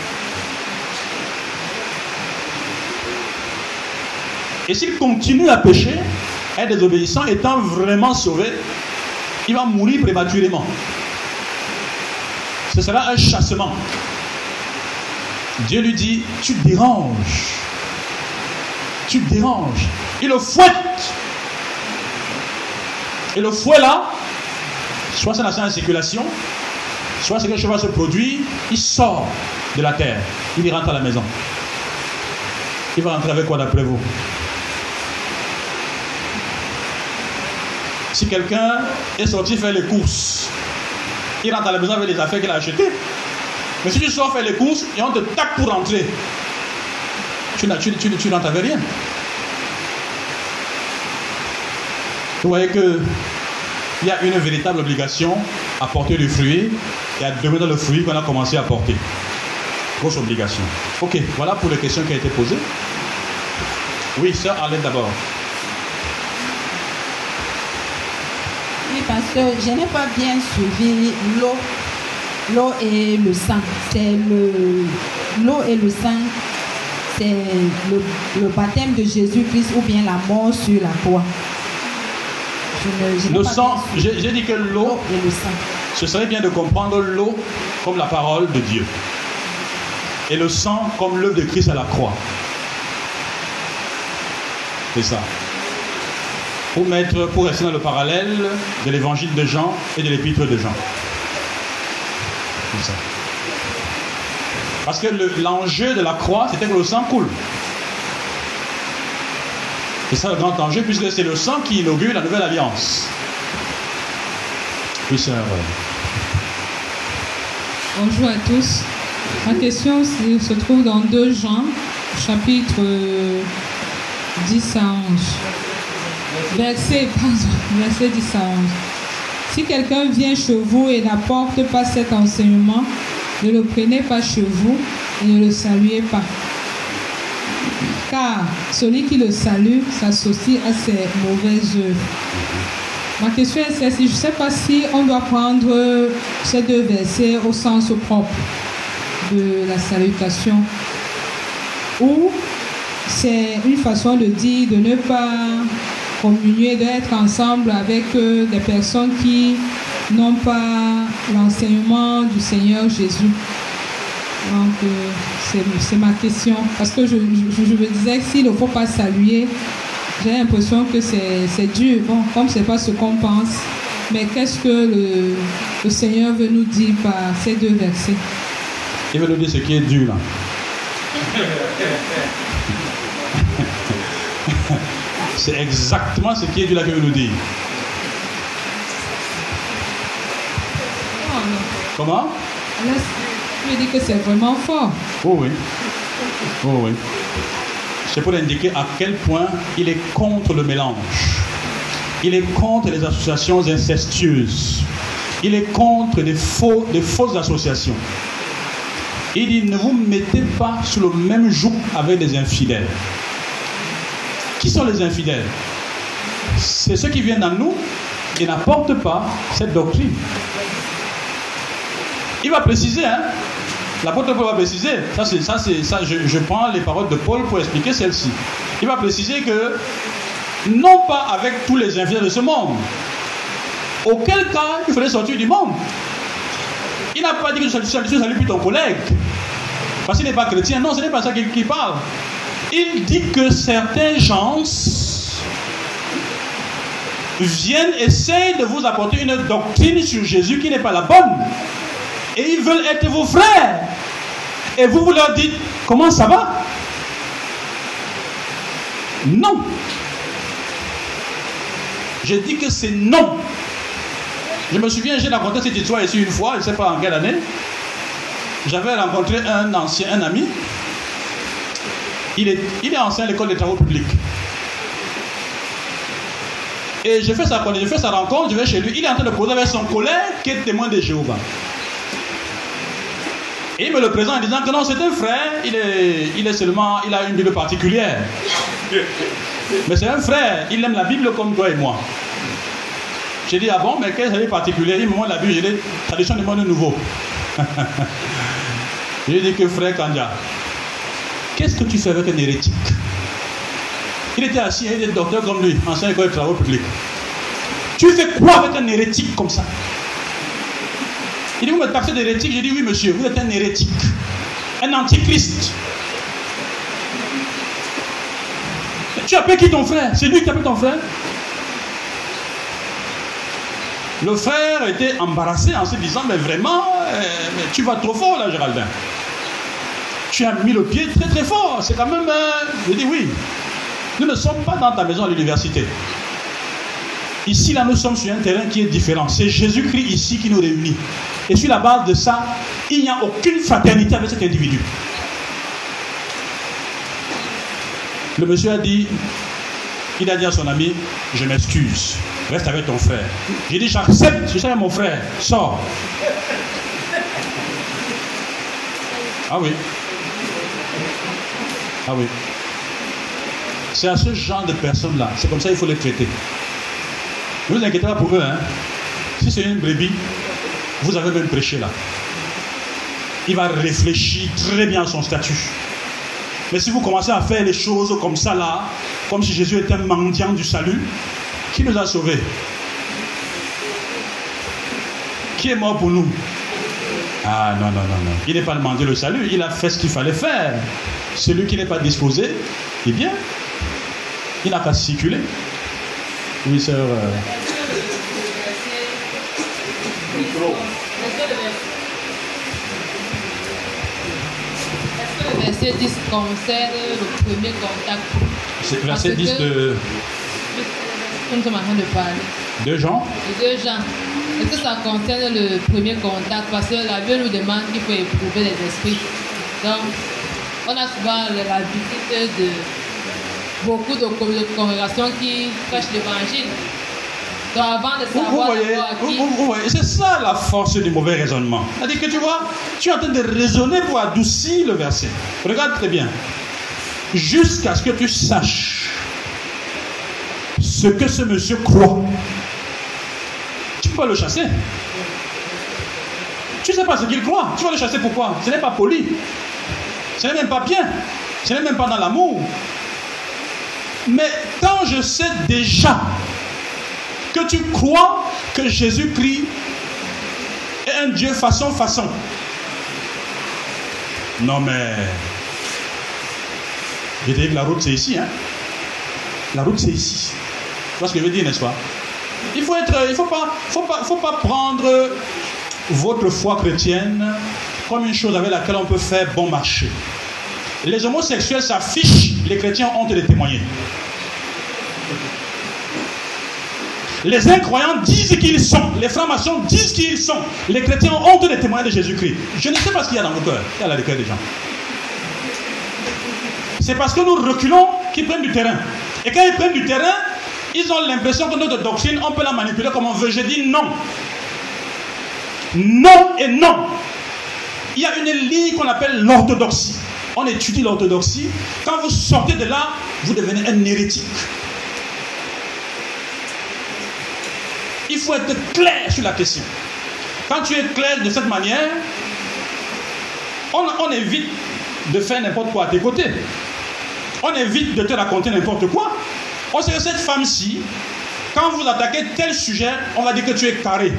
Et s'il continue à pécher, être désobéissant, étant vraiment sauvé, il va mourir prématurément. Ce sera un chassement. Dieu lui dit, tu déranges. Tu déranges. Il le fouette. Et le fouet là, soit c'est la circulation, soit c'est quelque chose va se produire, il sort de la terre, il rentre à la maison. Il va rentrer avec quoi d'après vous? Si quelqu'un est sorti faire les courses, il rentre à la maison avec les affaires qu'il a achetées. Mais si tu sors faire les courses et on te tape pour rentrer, tu, tu, tu, tu rien. Vous voyez que il y a une véritable obligation à porter le fruit et à demeurer le fruit qu'on a commencé à porter. Grosse obligation. Ok, voilà pour les questions qui ont été posées. Oui, sœur Arlette d'abord. Oui, parce que je n'ai pas bien suivi l'eau, l'eau et le sang. C'est le l'eau et le sang, c'est le, le baptême de Jésus-Christ ou bien la mort sur la croix. Je ne- le sang, j'ai dit que l'eau, l'eau et le sang. ce serait bien de comprendre l'eau comme la parole de Dieu. Et le sang comme l'œuvre de Christ à la croix. C'est ça. Pour mettre, pour rester dans le parallèle de l'évangile de Jean et de l'épître de Jean. C'est ça. Parce que le- l'enjeu de la croix, c'était que le sang coule. C'est ça le grand enjeu, puisque c'est le sang qui inaugure la nouvelle alliance. Oui, sœur. Bonjour à tous. Ma question se trouve dans 2 Jean, chapitre euh, 10 à 11. Verset, pardon, verset 10 à 11. Si quelqu'un vient chez vous et n'apporte pas cet enseignement, ne le prenez pas chez vous et ne le saluez pas. Car celui qui le salue s'associe à ses mauvaises œuvres. Ma question est celle-ci. Je ne sais pas si on doit prendre ces deux versets au sens propre de la salutation ou c'est une façon de dire de ne pas communier, d'être ensemble avec euh, des personnes qui n'ont pas l'enseignement du Seigneur Jésus. Donc, euh, c'est- c'est ma question. Parce que je, je- je me disais que s'il ne faut pas saluer, j'ai l'impression que c'est c'est dur. Bon, comme ce n'est pas ce qu'on pense. Mais qu'est-ce que le, le Seigneur veut nous dire par ces deux versets? Il veut nous dire ce qui est dur là. C'est exactement ce qui est dur là qu'il veut nous dire. Comment Là, je que c'est vraiment fort. Oh oui. Oh oui. C'est pour indiquer à quel point il est contre le mélange. Il est contre les associations incestueuses. Il est contre des, faux, des fausses associations. Il dit ne vous mettez pas sous le même joug avec des infidèles. Qui sont les infidèles? C'est ceux qui viennent à nous et n'apportent pas cette doctrine. Il va préciser, hein L'apôtre Paul va préciser, ça c'est ça c'est ça, je, prends les paroles de Paul pour expliquer celle-ci. Il va préciser que non pas avec tous les infidèles de ce monde. Auquel cas il fallait sortir du monde. Il n'a pas dit que tu salues, plus ton collègue. Parce qu'il n'est pas chrétien. Non, ce n'est pas ça qu'il parle. Il dit que certains gens viennent essayer de vous apporter une doctrine sur Jésus qui n'est pas la bonne. Et ils veulent être vos frères. Et vous, vous leur dites, comment ça va? Non. Je dis que c'est non. Je me souviens, j'ai rencontré cette histoire ici une fois, je ne sais pas en quelle année. J'avais rencontré un ancien, un ami. Il est, il est ancien à l'école des travaux publics. Et je fais, sa, sa rencontre, je vais chez lui. Il est en train de causer avec son collègue qui est témoin de Jéhovah. Et il me le présente en disant que non, c'est un frère, il est, il est seulement, il a une Bible particulière. Mais c'est un frère, il aime la Bible comme toi et moi. J'ai dit, ah bon, mais quelle est particulière Il me montre la Bible, j'ai dit, tradition du monde nouveau. j'ai dit que frère Kanja, qu'est-ce que tu fais avec un hérétique? Il était assis, il était docteur comme lui, ancien école de travaux publics. Tu fais quoi avec un hérétique comme ça? Il dit, vous me taxez d'hérétique J'ai dit, oui monsieur, vous êtes un hérétique, un antichrist. Tu appelles qui ton frère? C'est lui qui appelle ton frère Le frère était embarrassé en se disant, mais vraiment, euh, tu vas trop fort là, Géraldin. Tu as mis le pied très très fort. C'est quand même... Euh, je dis oui. Nous ne sommes pas dans ta maison à l'université. Ici, là, nous sommes sur un terrain qui est différent. C'est Jésus-Christ ici qui nous réunit. Et sur la base de ça, il n'y a aucune fraternité avec cet individu. Le monsieur a dit, il a dit à son ami, je m'excuse, reste avec ton frère. J'ai dit, j'accepte, je suis mon frère, sors. Ah oui. Ah oui. C'est à ce genre de personnes-là, c'est comme ça qu'il faut les traiter. Ne vous inquiétez pas pour eux, hein. Si c'est une brebis, vous avez même prêché là. Il va réfléchir très bien à son statut. Mais si vous commencez à faire les choses comme ça là, comme si Jésus était un mendiant du salut, qui nous a sauvés? Qui est mort pour nous? Ah non, non, non, non. Il n'est pas demandé le salut, il a fait ce qu'il fallait faire. Celui qui n'est pas disposé, eh bien, il n'a qu'à circuler. Oui, sœur. Euh... verset 10 concerne le premier contact? C'est verset 10 de. Nous sommes en train de parler. De Jean? De Jean. Est-ce que ça concerne le premier contact? Parce que la Bible nous demande qu'il faut éprouver les esprits. Donc, on a souvent la visite de beaucoup de congrégations qui prêchent l'évangile. Donc avant de savoir vous, voyez, c'est ça la force du mauvais raisonnement. C'est-à-dire que tu vois, tu es en train de raisonner pour adoucir le verset. Regarde très bien. Jusqu'à ce que tu saches ce que ce monsieur croit. Tu peux le chasser. Tu ne sais pas ce qu'il croit. Tu vas le chasser pourquoi? Ce n'est pas poli. Ce n'est même pas bien. Ce n'est même pas dans l'amour. Mais quand je sais déjà que tu crois que Jésus-Christ est un Dieu façon façon. Non mais, je dis que la route c'est ici. Hein? La route c'est ici. Tu vois ce que je veux dire, n'est-ce pas? Il faut être, il faut pas, faut pas, faut pas prendre votre foi chrétienne comme une chose avec laquelle on peut faire bon marché. Les homosexuels s'affichent, les chrétiens ont honte de témoigner. Les incroyants disent qu'ils sont. Les francs-maçons disent qu'ils sont. Les chrétiens ont honte des témoins de Jésus-Christ. Je ne sais pas ce qu'il y a dans vos cœurs. Il y a dans les cœurs des gens. C'est parce que nous reculons qu'ils prennent du terrain. Et quand ils prennent du terrain, ils ont l'impression que notre doctrine, on peut la manipuler comme on veut. Je dis non. Non et non. Il y a une ligne qu'on appelle l'orthodoxie. On étudie l'orthodoxie. Quand vous sortez de là, vous devenez un hérétique. Il faut être clair sur la question. Quand tu es clair de cette manière, on, évite de faire n'importe quoi à tes côtés. On évite de te raconter n'importe quoi. On sait que cette femme-ci, quand vous attaquez tel sujet, on va dire que tu es carré.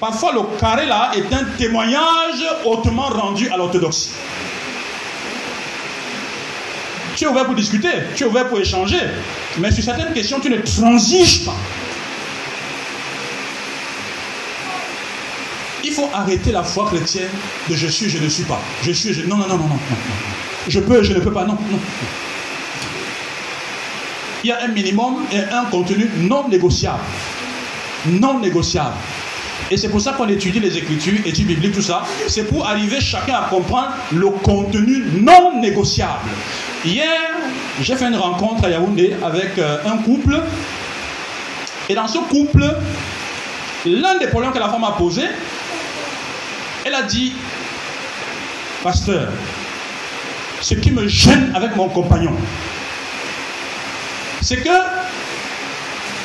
Parfois, le carré là est un témoignage hautement rendu à l'orthodoxie. Tu es ouvert pour discuter, tu es ouvert pour échanger, mais sur certaines questions, tu ne transiges pas. Il faut arrêter la foi chrétienne de je suis, je ne suis pas. Je suis, je... Non, non, non, non, non. non. Je peux, je ne peux pas. Non, non. Il y a un minimum et un contenu non négociable. Non négociable. Et c'est pour ça qu'on étudie les Écritures, études bibliques, tout ça. C'est pour arriver chacun à comprendre le contenu non négociable. Hier, j'ai fait une rencontre à Yaoundé avec euh, un couple. Et dans ce couple, l'un des problèmes que la femme a posé, elle a dit, pasteur, ce qui me gêne avec mon compagnon, c'est que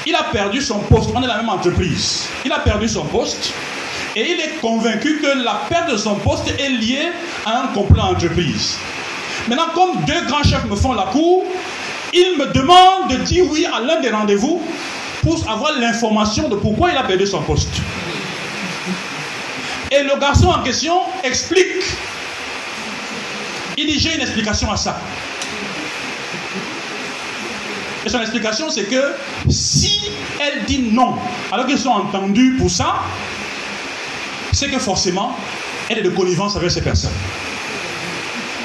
il a perdu son poste. On est la même entreprise. Il a perdu son poste. Et il est convaincu que la perte de son poste est liée à un complot entreprise. Maintenant, comme deux grands chefs me font la cour, il me demande de dire oui à l'un des rendez-vous pour avoir l'information de pourquoi il a perdu son poste. Et le garçon en question explique. Il dit j'ai une explication à ça. Et son explication, c'est que si elle dit non, alors qu'ils sont entendus pour ça, c'est que forcément, elle est de connivence avec ces personnes.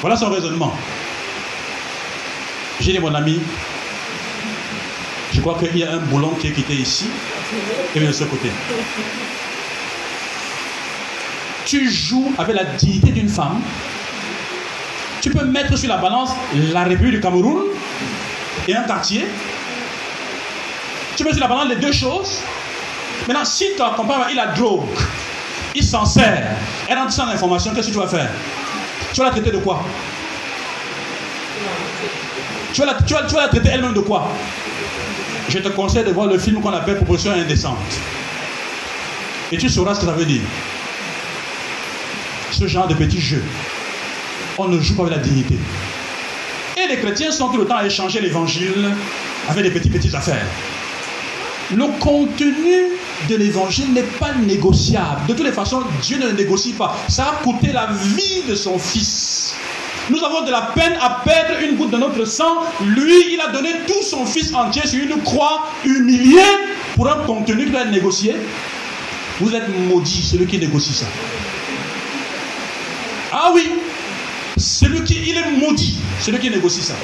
Voilà son raisonnement. J'ai dit, mon ami, je crois qu'il y a un boulon qui est quitté ici et de ce côté. Tu joues avec la dignité d'une femme. Tu peux mettre sur la balance la République du Cameroun et un quartier. Tu mets sur la balance les deux choses. Maintenant, si ton compagnon il a drogue, il s'en sert, elle rentre sans information, qu'est-ce que tu vas faire? Tu vas la traiter de quoi? Tu vas, la, tu, tu la traiter elle-même de quoi? Je te conseille de voir le film qu'on appelle Proposition indécente. Et tu sauras ce que ça veut dire. Ce genre de petits jeux. On ne joue pas avec la dignité. Et les chrétiens sont tout le temps à échanger l'évangile avec des petites, petites affaires. Le contenu de l'évangile n'est pas négociable. De toutes les façons, Dieu ne négocie pas. Ça a coûté la vie de son fils. Nous avons de la peine à perdre une goutte de notre sang. Lui, il a donné tout son fils entier sur une croix humiliée pour un contenu qui doit être négocié. Vous êtes maudit, celui qui négocie ça. Ah oui, celui qui, il est maudit, celui qui négocie ça.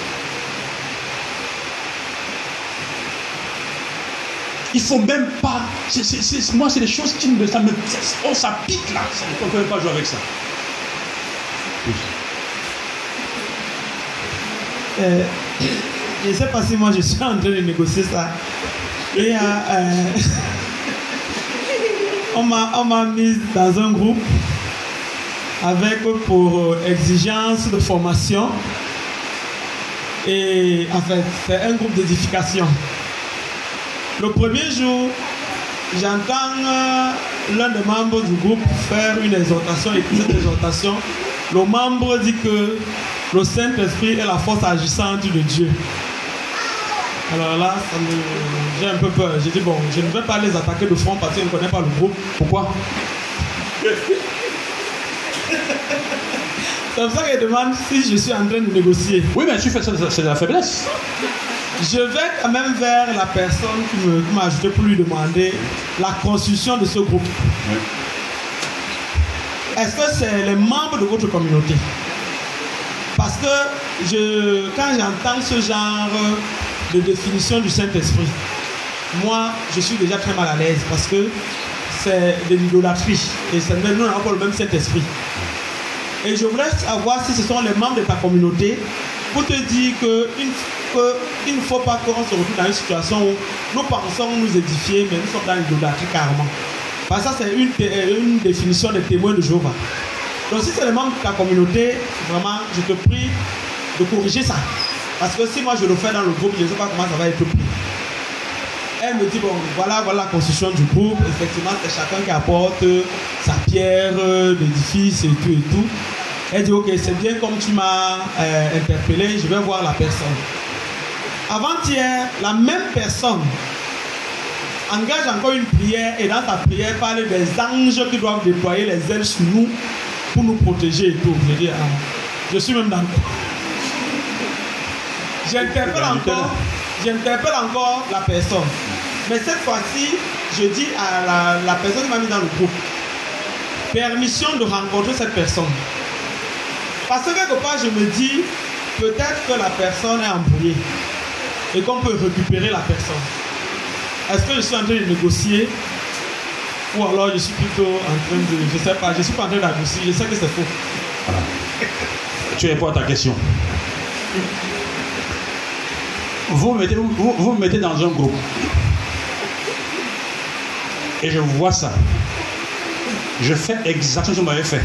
Il faut même pas. c'est- c'est- c'est- moi, c'est des choses qui me. Ça me oh, ça pique là. Ça- On ne peut même pas jouer avec ça. Oui. Euh, je ne sais pas si moi je suis en train de négocier ça. Et euh, euh, on m'a on m'a mise dans un groupe avec pour exigence de formation. Et en fait, c'est un groupe d'édification. Le premier jour, j'entends euh, l'un des membres du groupe faire une exhortation et cette exhortation, le membre dit que le Saint-Esprit est la force agissante de Dieu. Alors là, j'ai un peu peur. J'ai dit, bon, je ne vais pas les attaquer de front parce que je ne connais pas le groupe. Pourquoi? C'est pour ça que je demande si je suis en train de négocier. Oui, mais tu fais ça, c'est de la faiblesse. Je vais quand même vers la personne qui m'a ajouté pour lui demander la constitution de ce groupe. Est-ce que c'est les membres de votre communauté? Parce que je, quand j'entends ce genre de définition du Saint-Esprit, moi, je suis déjà très mal à l'aise parce que c'est de l'idolâtrie et c'est même nous n'avons pas le même Saint-Esprit. Et je voulais savoir si ce sont les membres de ta communauté pour te dire que il, que il ne faut pas qu'on se retrouve dans une situation où nous pensons nous édifier, mais nous sommes dans l'idolâtrie carrément. Parce que ça, c'est euh, une définition des témoins de Jéhovah. Donc, si c'est les membres de ta communauté, vraiment, je te prie de corriger ça. Parce que si moi je le fais dans le groupe, je ne sais pas comment ça va être pris. Elle me dit, bon, voilà, voilà la construction du groupe. Effectivement, c'est chacun qui apporte sa pierre euh, d'édifice et tout et tout. Elle dit, ok, c'est bien comme tu m'as euh, interpellé, je vais voir la personne. Avant-hier, la même personne engage encore une prière et dans sa prière parle des anges qui doivent déployer les ailes sur nous pour nous protéger et tout. Je dis, ah, je suis même d'accord. J'interpelle encore, j'interpelle encore la personne. Mais cette fois-ci, je dis à la, la personne qui m'a mis dans le groupe, permission de rencontrer cette personne. Parce que quelque part, je me dis, peut-être que la personne est embrouillée et qu'on peut récupérer la personne. Est-ce que je suis en train de négocier? Ou alors je suis plutôt en train de... Je sais pas, je suis pas en train d'adoucir, je sais que c'est faux. Voilà. Tu réponds à ta question. Vous, mettez, vous, vous me mettez dans un groupe. Et je vois ça. Je fais exactement ce que vous m'avez fait.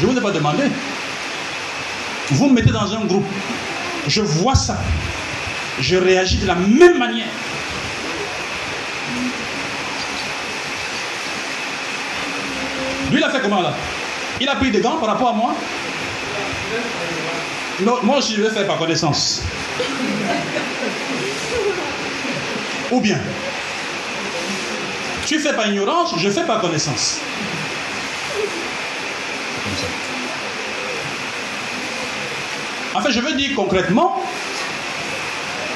Je ne vous ai pas demandé. Vous me mettez dans un groupe. Je vois ça. Je réagis de la même manière. Lui, il a fait comment là? Il a pris des gants par rapport à moi? Non, moi je vais faire par connaissance. Ou bien, tu fais par ignorance, je fais par connaissance. Comme ça. En fait, je veux dire concrètement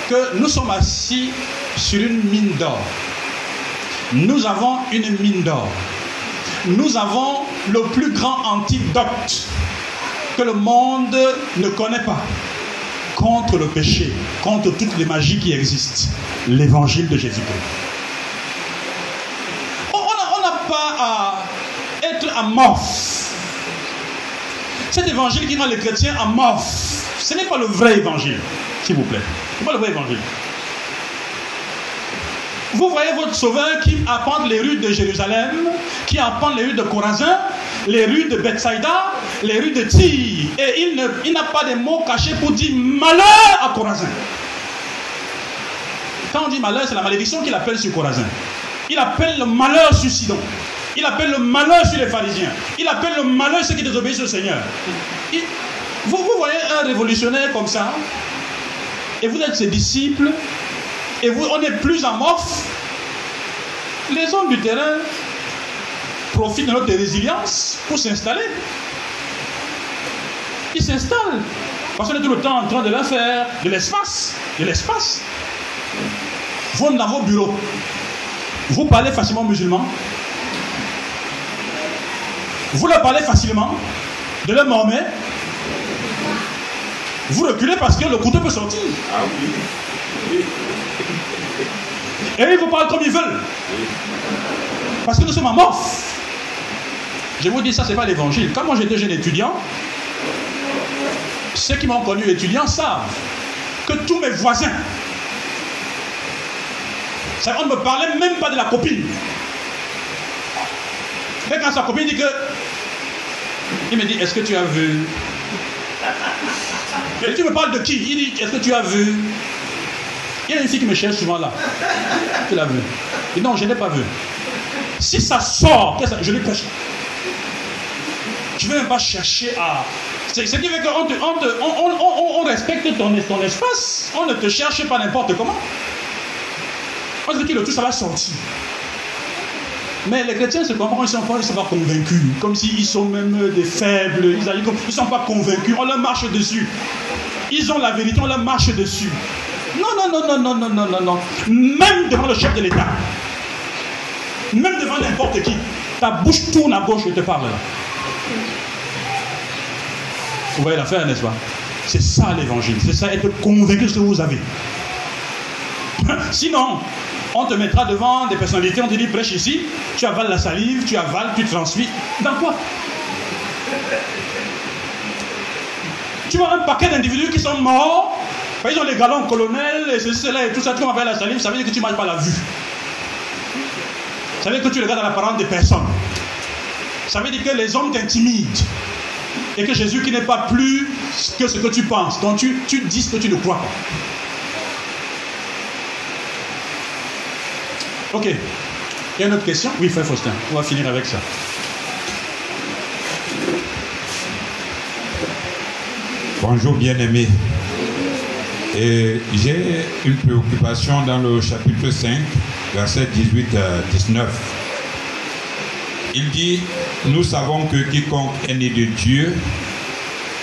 que nous sommes assis sur une mine d'or. Nous avons une mine d'or. Nous avons le plus grand antidote que le monde ne connaît pas contre le péché, contre toutes les magies qui existent. L'évangile de Jésus-Christ. On n'a pas à être amorphe. Cet évangile qui rend les chrétiens amorphes, ce n'est pas le vrai évangile, s'il vous plaît. Ce n'est pas le vrai évangile. Vous voyez votre sauveur qui apprend les rues de Jérusalem, qui apprend les rues de Corazin, les rues de Bethsaida, les rues de Tyr. Et il, n'a pas de mots cachés pour dire malheur à Corazin. Quand on dit malheur, c'est la malédiction qu'il appelle sur Corazin. Il appelle le malheur sur Sidon. Il appelle le malheur sur les pharisiens. Il appelle le malheur ceux qui désobéissent au Seigneur. Il, voyez un révolutionnaire comme ça, et vous êtes ses disciples, et vous, on est plus amorphe, les hommes du terrain profitent de notre résilience pour s'installer. Ils s'installent. Parce qu'on est tout le temps en train de leur faire de l'espace. De l'espace. Vous, dans vos bureaux, vous parlez facilement musulman. Vous leur parlez facilement de leur Mohamed. Vous reculez parce que le couteau peut sortir. Ah oui. Et ils vous parlent comme ils veulent. Parce que nous sommes amorphes. Je vous dis ça, ce n'est pas l'évangile. Quand moi j'étais jeune étudiant, ceux qui m'ont connu étudiant savent que tous mes voisins, ça, on ne me parlait même pas de la copine. Et quand sa copine dit que. Il me dit Est-ce que tu as vu Et tu me parles de qui? Il dit Est-ce que tu as vu? Il y a une fille qui me cherche souvent là. Tu l'as vu non, je n'ai pas vu. Si ça sort, je l'ai caché. Je ne vais même pas chercher à. Ce qui fait qu'on on, on, respecte ton, espace. On ne te cherche pas n'importe comment. On dit que le tout, ça va sortir. Mais les chrétiens se comprennent, ils ne sont, sont pas convaincus. Comme s'ils sont même des faibles. Ils ne sont pas convaincus. On leur marche dessus. Ils ont la vérité, on leur marche dessus. Non, non, non, non, non, non, non, non, non. Même devant le chef de l'État. Même devant n'importe qui. Ta bouche tourne à gauche, je te parle là. Vous voyez l'affaire, n'est-ce pas? C'est ça l'évangile. C'est ça, être convaincu de ce que vous avez. Sinon, on te mettra devant des personnalités, on te dit prêche ici, tu avales la salive, tu avales, tu transmis. Dans quoi? Tu vois un paquet d'individus qui sont morts, ils ont les galons colonels, et ceci, cela, et tout ça, tu avales la salive, ça veut dire que tu ne manges pas la vue. Ça veut dire que tu regardes l'apparence des personnes. Ça veut dire que les hommes t'intimident. Et que Jésus qui n'est pas plus que ce que tu penses. Donc tu, tu dis ce que tu ne crois pas. Ok. Il y a une autre question? Oui, frère Faustin. On va finir avec ça. Bonjour bien-aimé. J'ai une préoccupation dans le chapitre 5, verset 18 à 19. Il dit, nous savons que quiconque est né de Dieu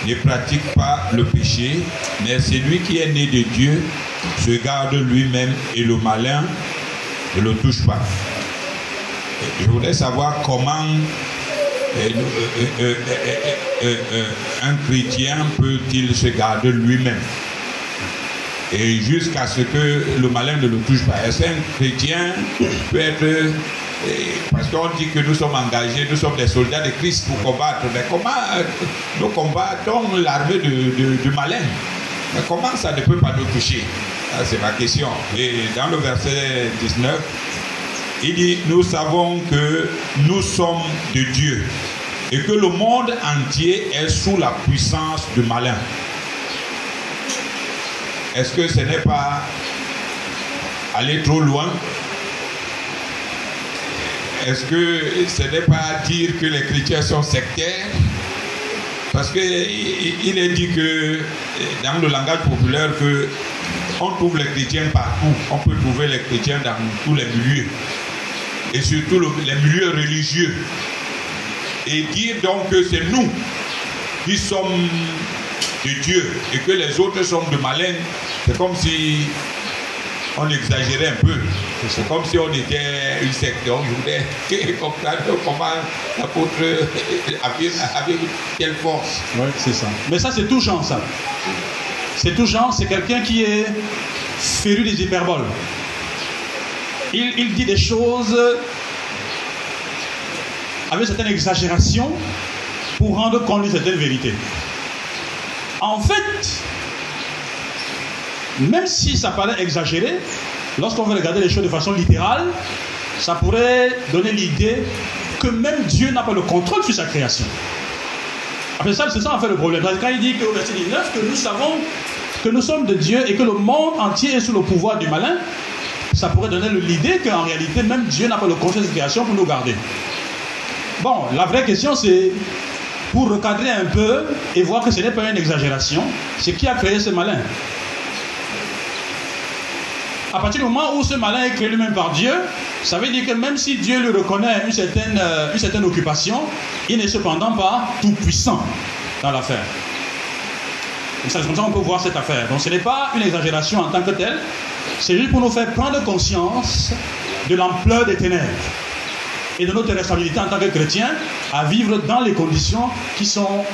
ne pratique pas le péché, mais celui qui est né de Dieu se garde lui-même et le malin ne le touche pas. je voudrais savoir comment un chrétien peut-il se garder lui-même? Et jusqu'à ce que le malin ne le touche pas. Est-ce qu'un chrétien peut être... Parce qu'on dit que nous sommes engagés, nous sommes des soldats de Christ pour combattre. Mais comment nous combattons l'armée du malin? Mais comment ça ne peut pas nous toucher? C'est ma question. Et dans le verset 19, il dit, nous savons que nous sommes de Dieu et que le monde entier est sous la puissance du malin. Est-ce que ce n'est pas aller trop loin? Est-ce que ce n'est pas dire que les chrétiens sont sectaires? Parce qu'il est dit que dans le langage populaire que on trouve les chrétiens partout. On peut trouver les chrétiens dans tous les milieux. Et surtout les milieux religieux. Et dire donc que c'est nous qui sommes de Dieu et que les autres sont de malins, c'est comme si on exagérait un peu. C'est comme si on était une secte. On voulait comprendre comment l'apôtre avait quelle force. Oui, c'est ça. Mais ça, c'est touchant, ça. C'est touchant, c'est quelqu'un qui est féru des hyperboles. Il, dit des choses avec certaines exagérations pour rendre compte de certaines vérités. En fait, même si ça paraît exagéré, lorsqu'on veut regarder les choses de façon littérale, ça pourrait donner l'idée que même Dieu n'a pas le contrôle sur sa création. Après ça, c'est ça en fait le problème. Quand il dit au verset 19 que nous savons que nous sommes de Dieu et que le monde entier est sous le pouvoir du malin, ça pourrait donner l'idée qu'en réalité, même Dieu n'a pas le contrôle de création pour nous garder. Bon, la vraie question c'est pour recadrer un peu et voir que ce n'est pas une exagération, c'est qui a créé ce malin? À partir du moment où ce malin est créé lui-même par Dieu, ça veut dire que même si Dieu lui reconnaît une certaine, euh, une certaine occupation, il n'est cependant pas tout puissant dans l'affaire. C'est comme ça qu'on peut voir cette affaire. Donc ce n'est pas une exagération en tant que telle, c'est juste pour nous faire prendre conscience de l'ampleur des ténèbres et de notre responsabilité en tant que chrétiens à vivre dans les conditions qui sont.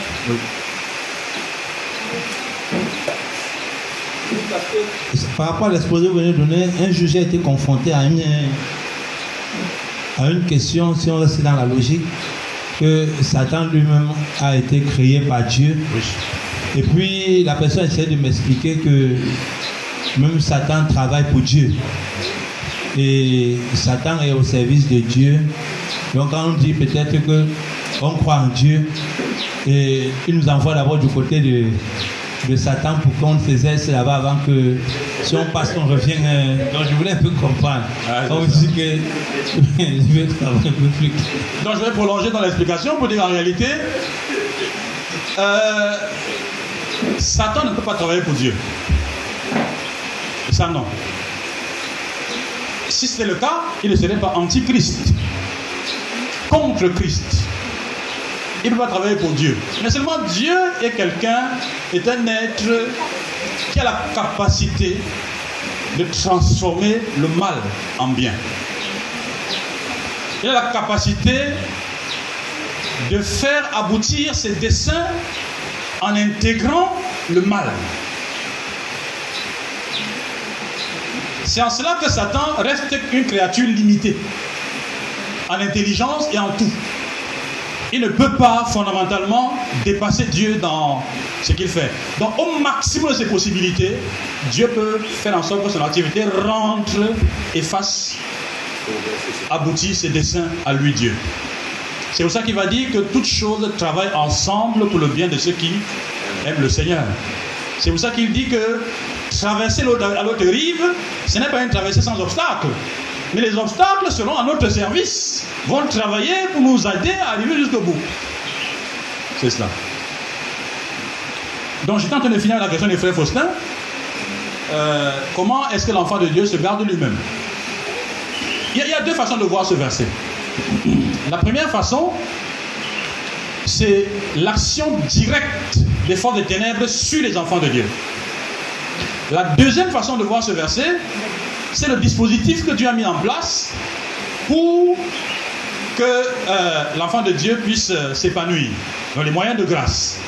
Par rapport à l'exposé que vous venez de donner, un juge a été confronté à une, à une question, si on reste dans la logique, que Satan lui-même a été créé par Dieu. Et puis la personne essaie de m'expliquer que même Satan travaille pour Dieu. Et Satan est au service de Dieu. Donc quand on dit peut-être que on croit en Dieu, et il nous envoie d'abord du côté de, de Satan pour qu'on faisait cela avant que si on passe, on revient. Euh, donc je voulais un peu comprendre. Ah, donc je que je vais travailler un peu plus. Donc je vais prolonger dans l'explication pour dire en réalité, euh, Satan ne peut pas travailler pour Dieu. Ça non. Si c'était le cas, il ne serait pas antichrist, contre Christ. Il pas travailler pour Dieu. Mais seulement Dieu est quelqu'un, est un être qui a la capacité de transformer le mal en bien. Il a la capacité de faire aboutir ses desseins en intégrant le mal. C'est en cela que Satan reste une créature limitée en intelligence et en tout. Il ne peut pas fondamentalement dépasser Dieu dans ce qu'il fait. Donc au maximum de ses possibilités, Dieu peut faire en sorte que son activité rentre et fasse aboutir ses desseins à lui Dieu. C'est pour ça qu'il va dire que toutes choses travaillent ensemble pour le bien de ceux qui aiment le Seigneur. C'est pour ça qu'il dit que traverser à l'autre rive, ce n'est pas une traversée sans obstacle. Mais les obstacles seront à notre service, vont travailler pour nous aider à arriver jusqu'au bout. C'est cela. Donc en train de finir la question des frères Faustin. Euh, comment est-ce que l'enfant de Dieu se garde lui-même? Il y, a, deux façons de voir ce verset. La première façon, c'est l'action directe des forces des ténèbres sur les enfants de Dieu. La deuxième façon de voir ce verset, c'est le dispositif que Dieu a mis en place pour que euh, l'enfant de Dieu puisse euh, s'épanouir dans les moyens de grâce.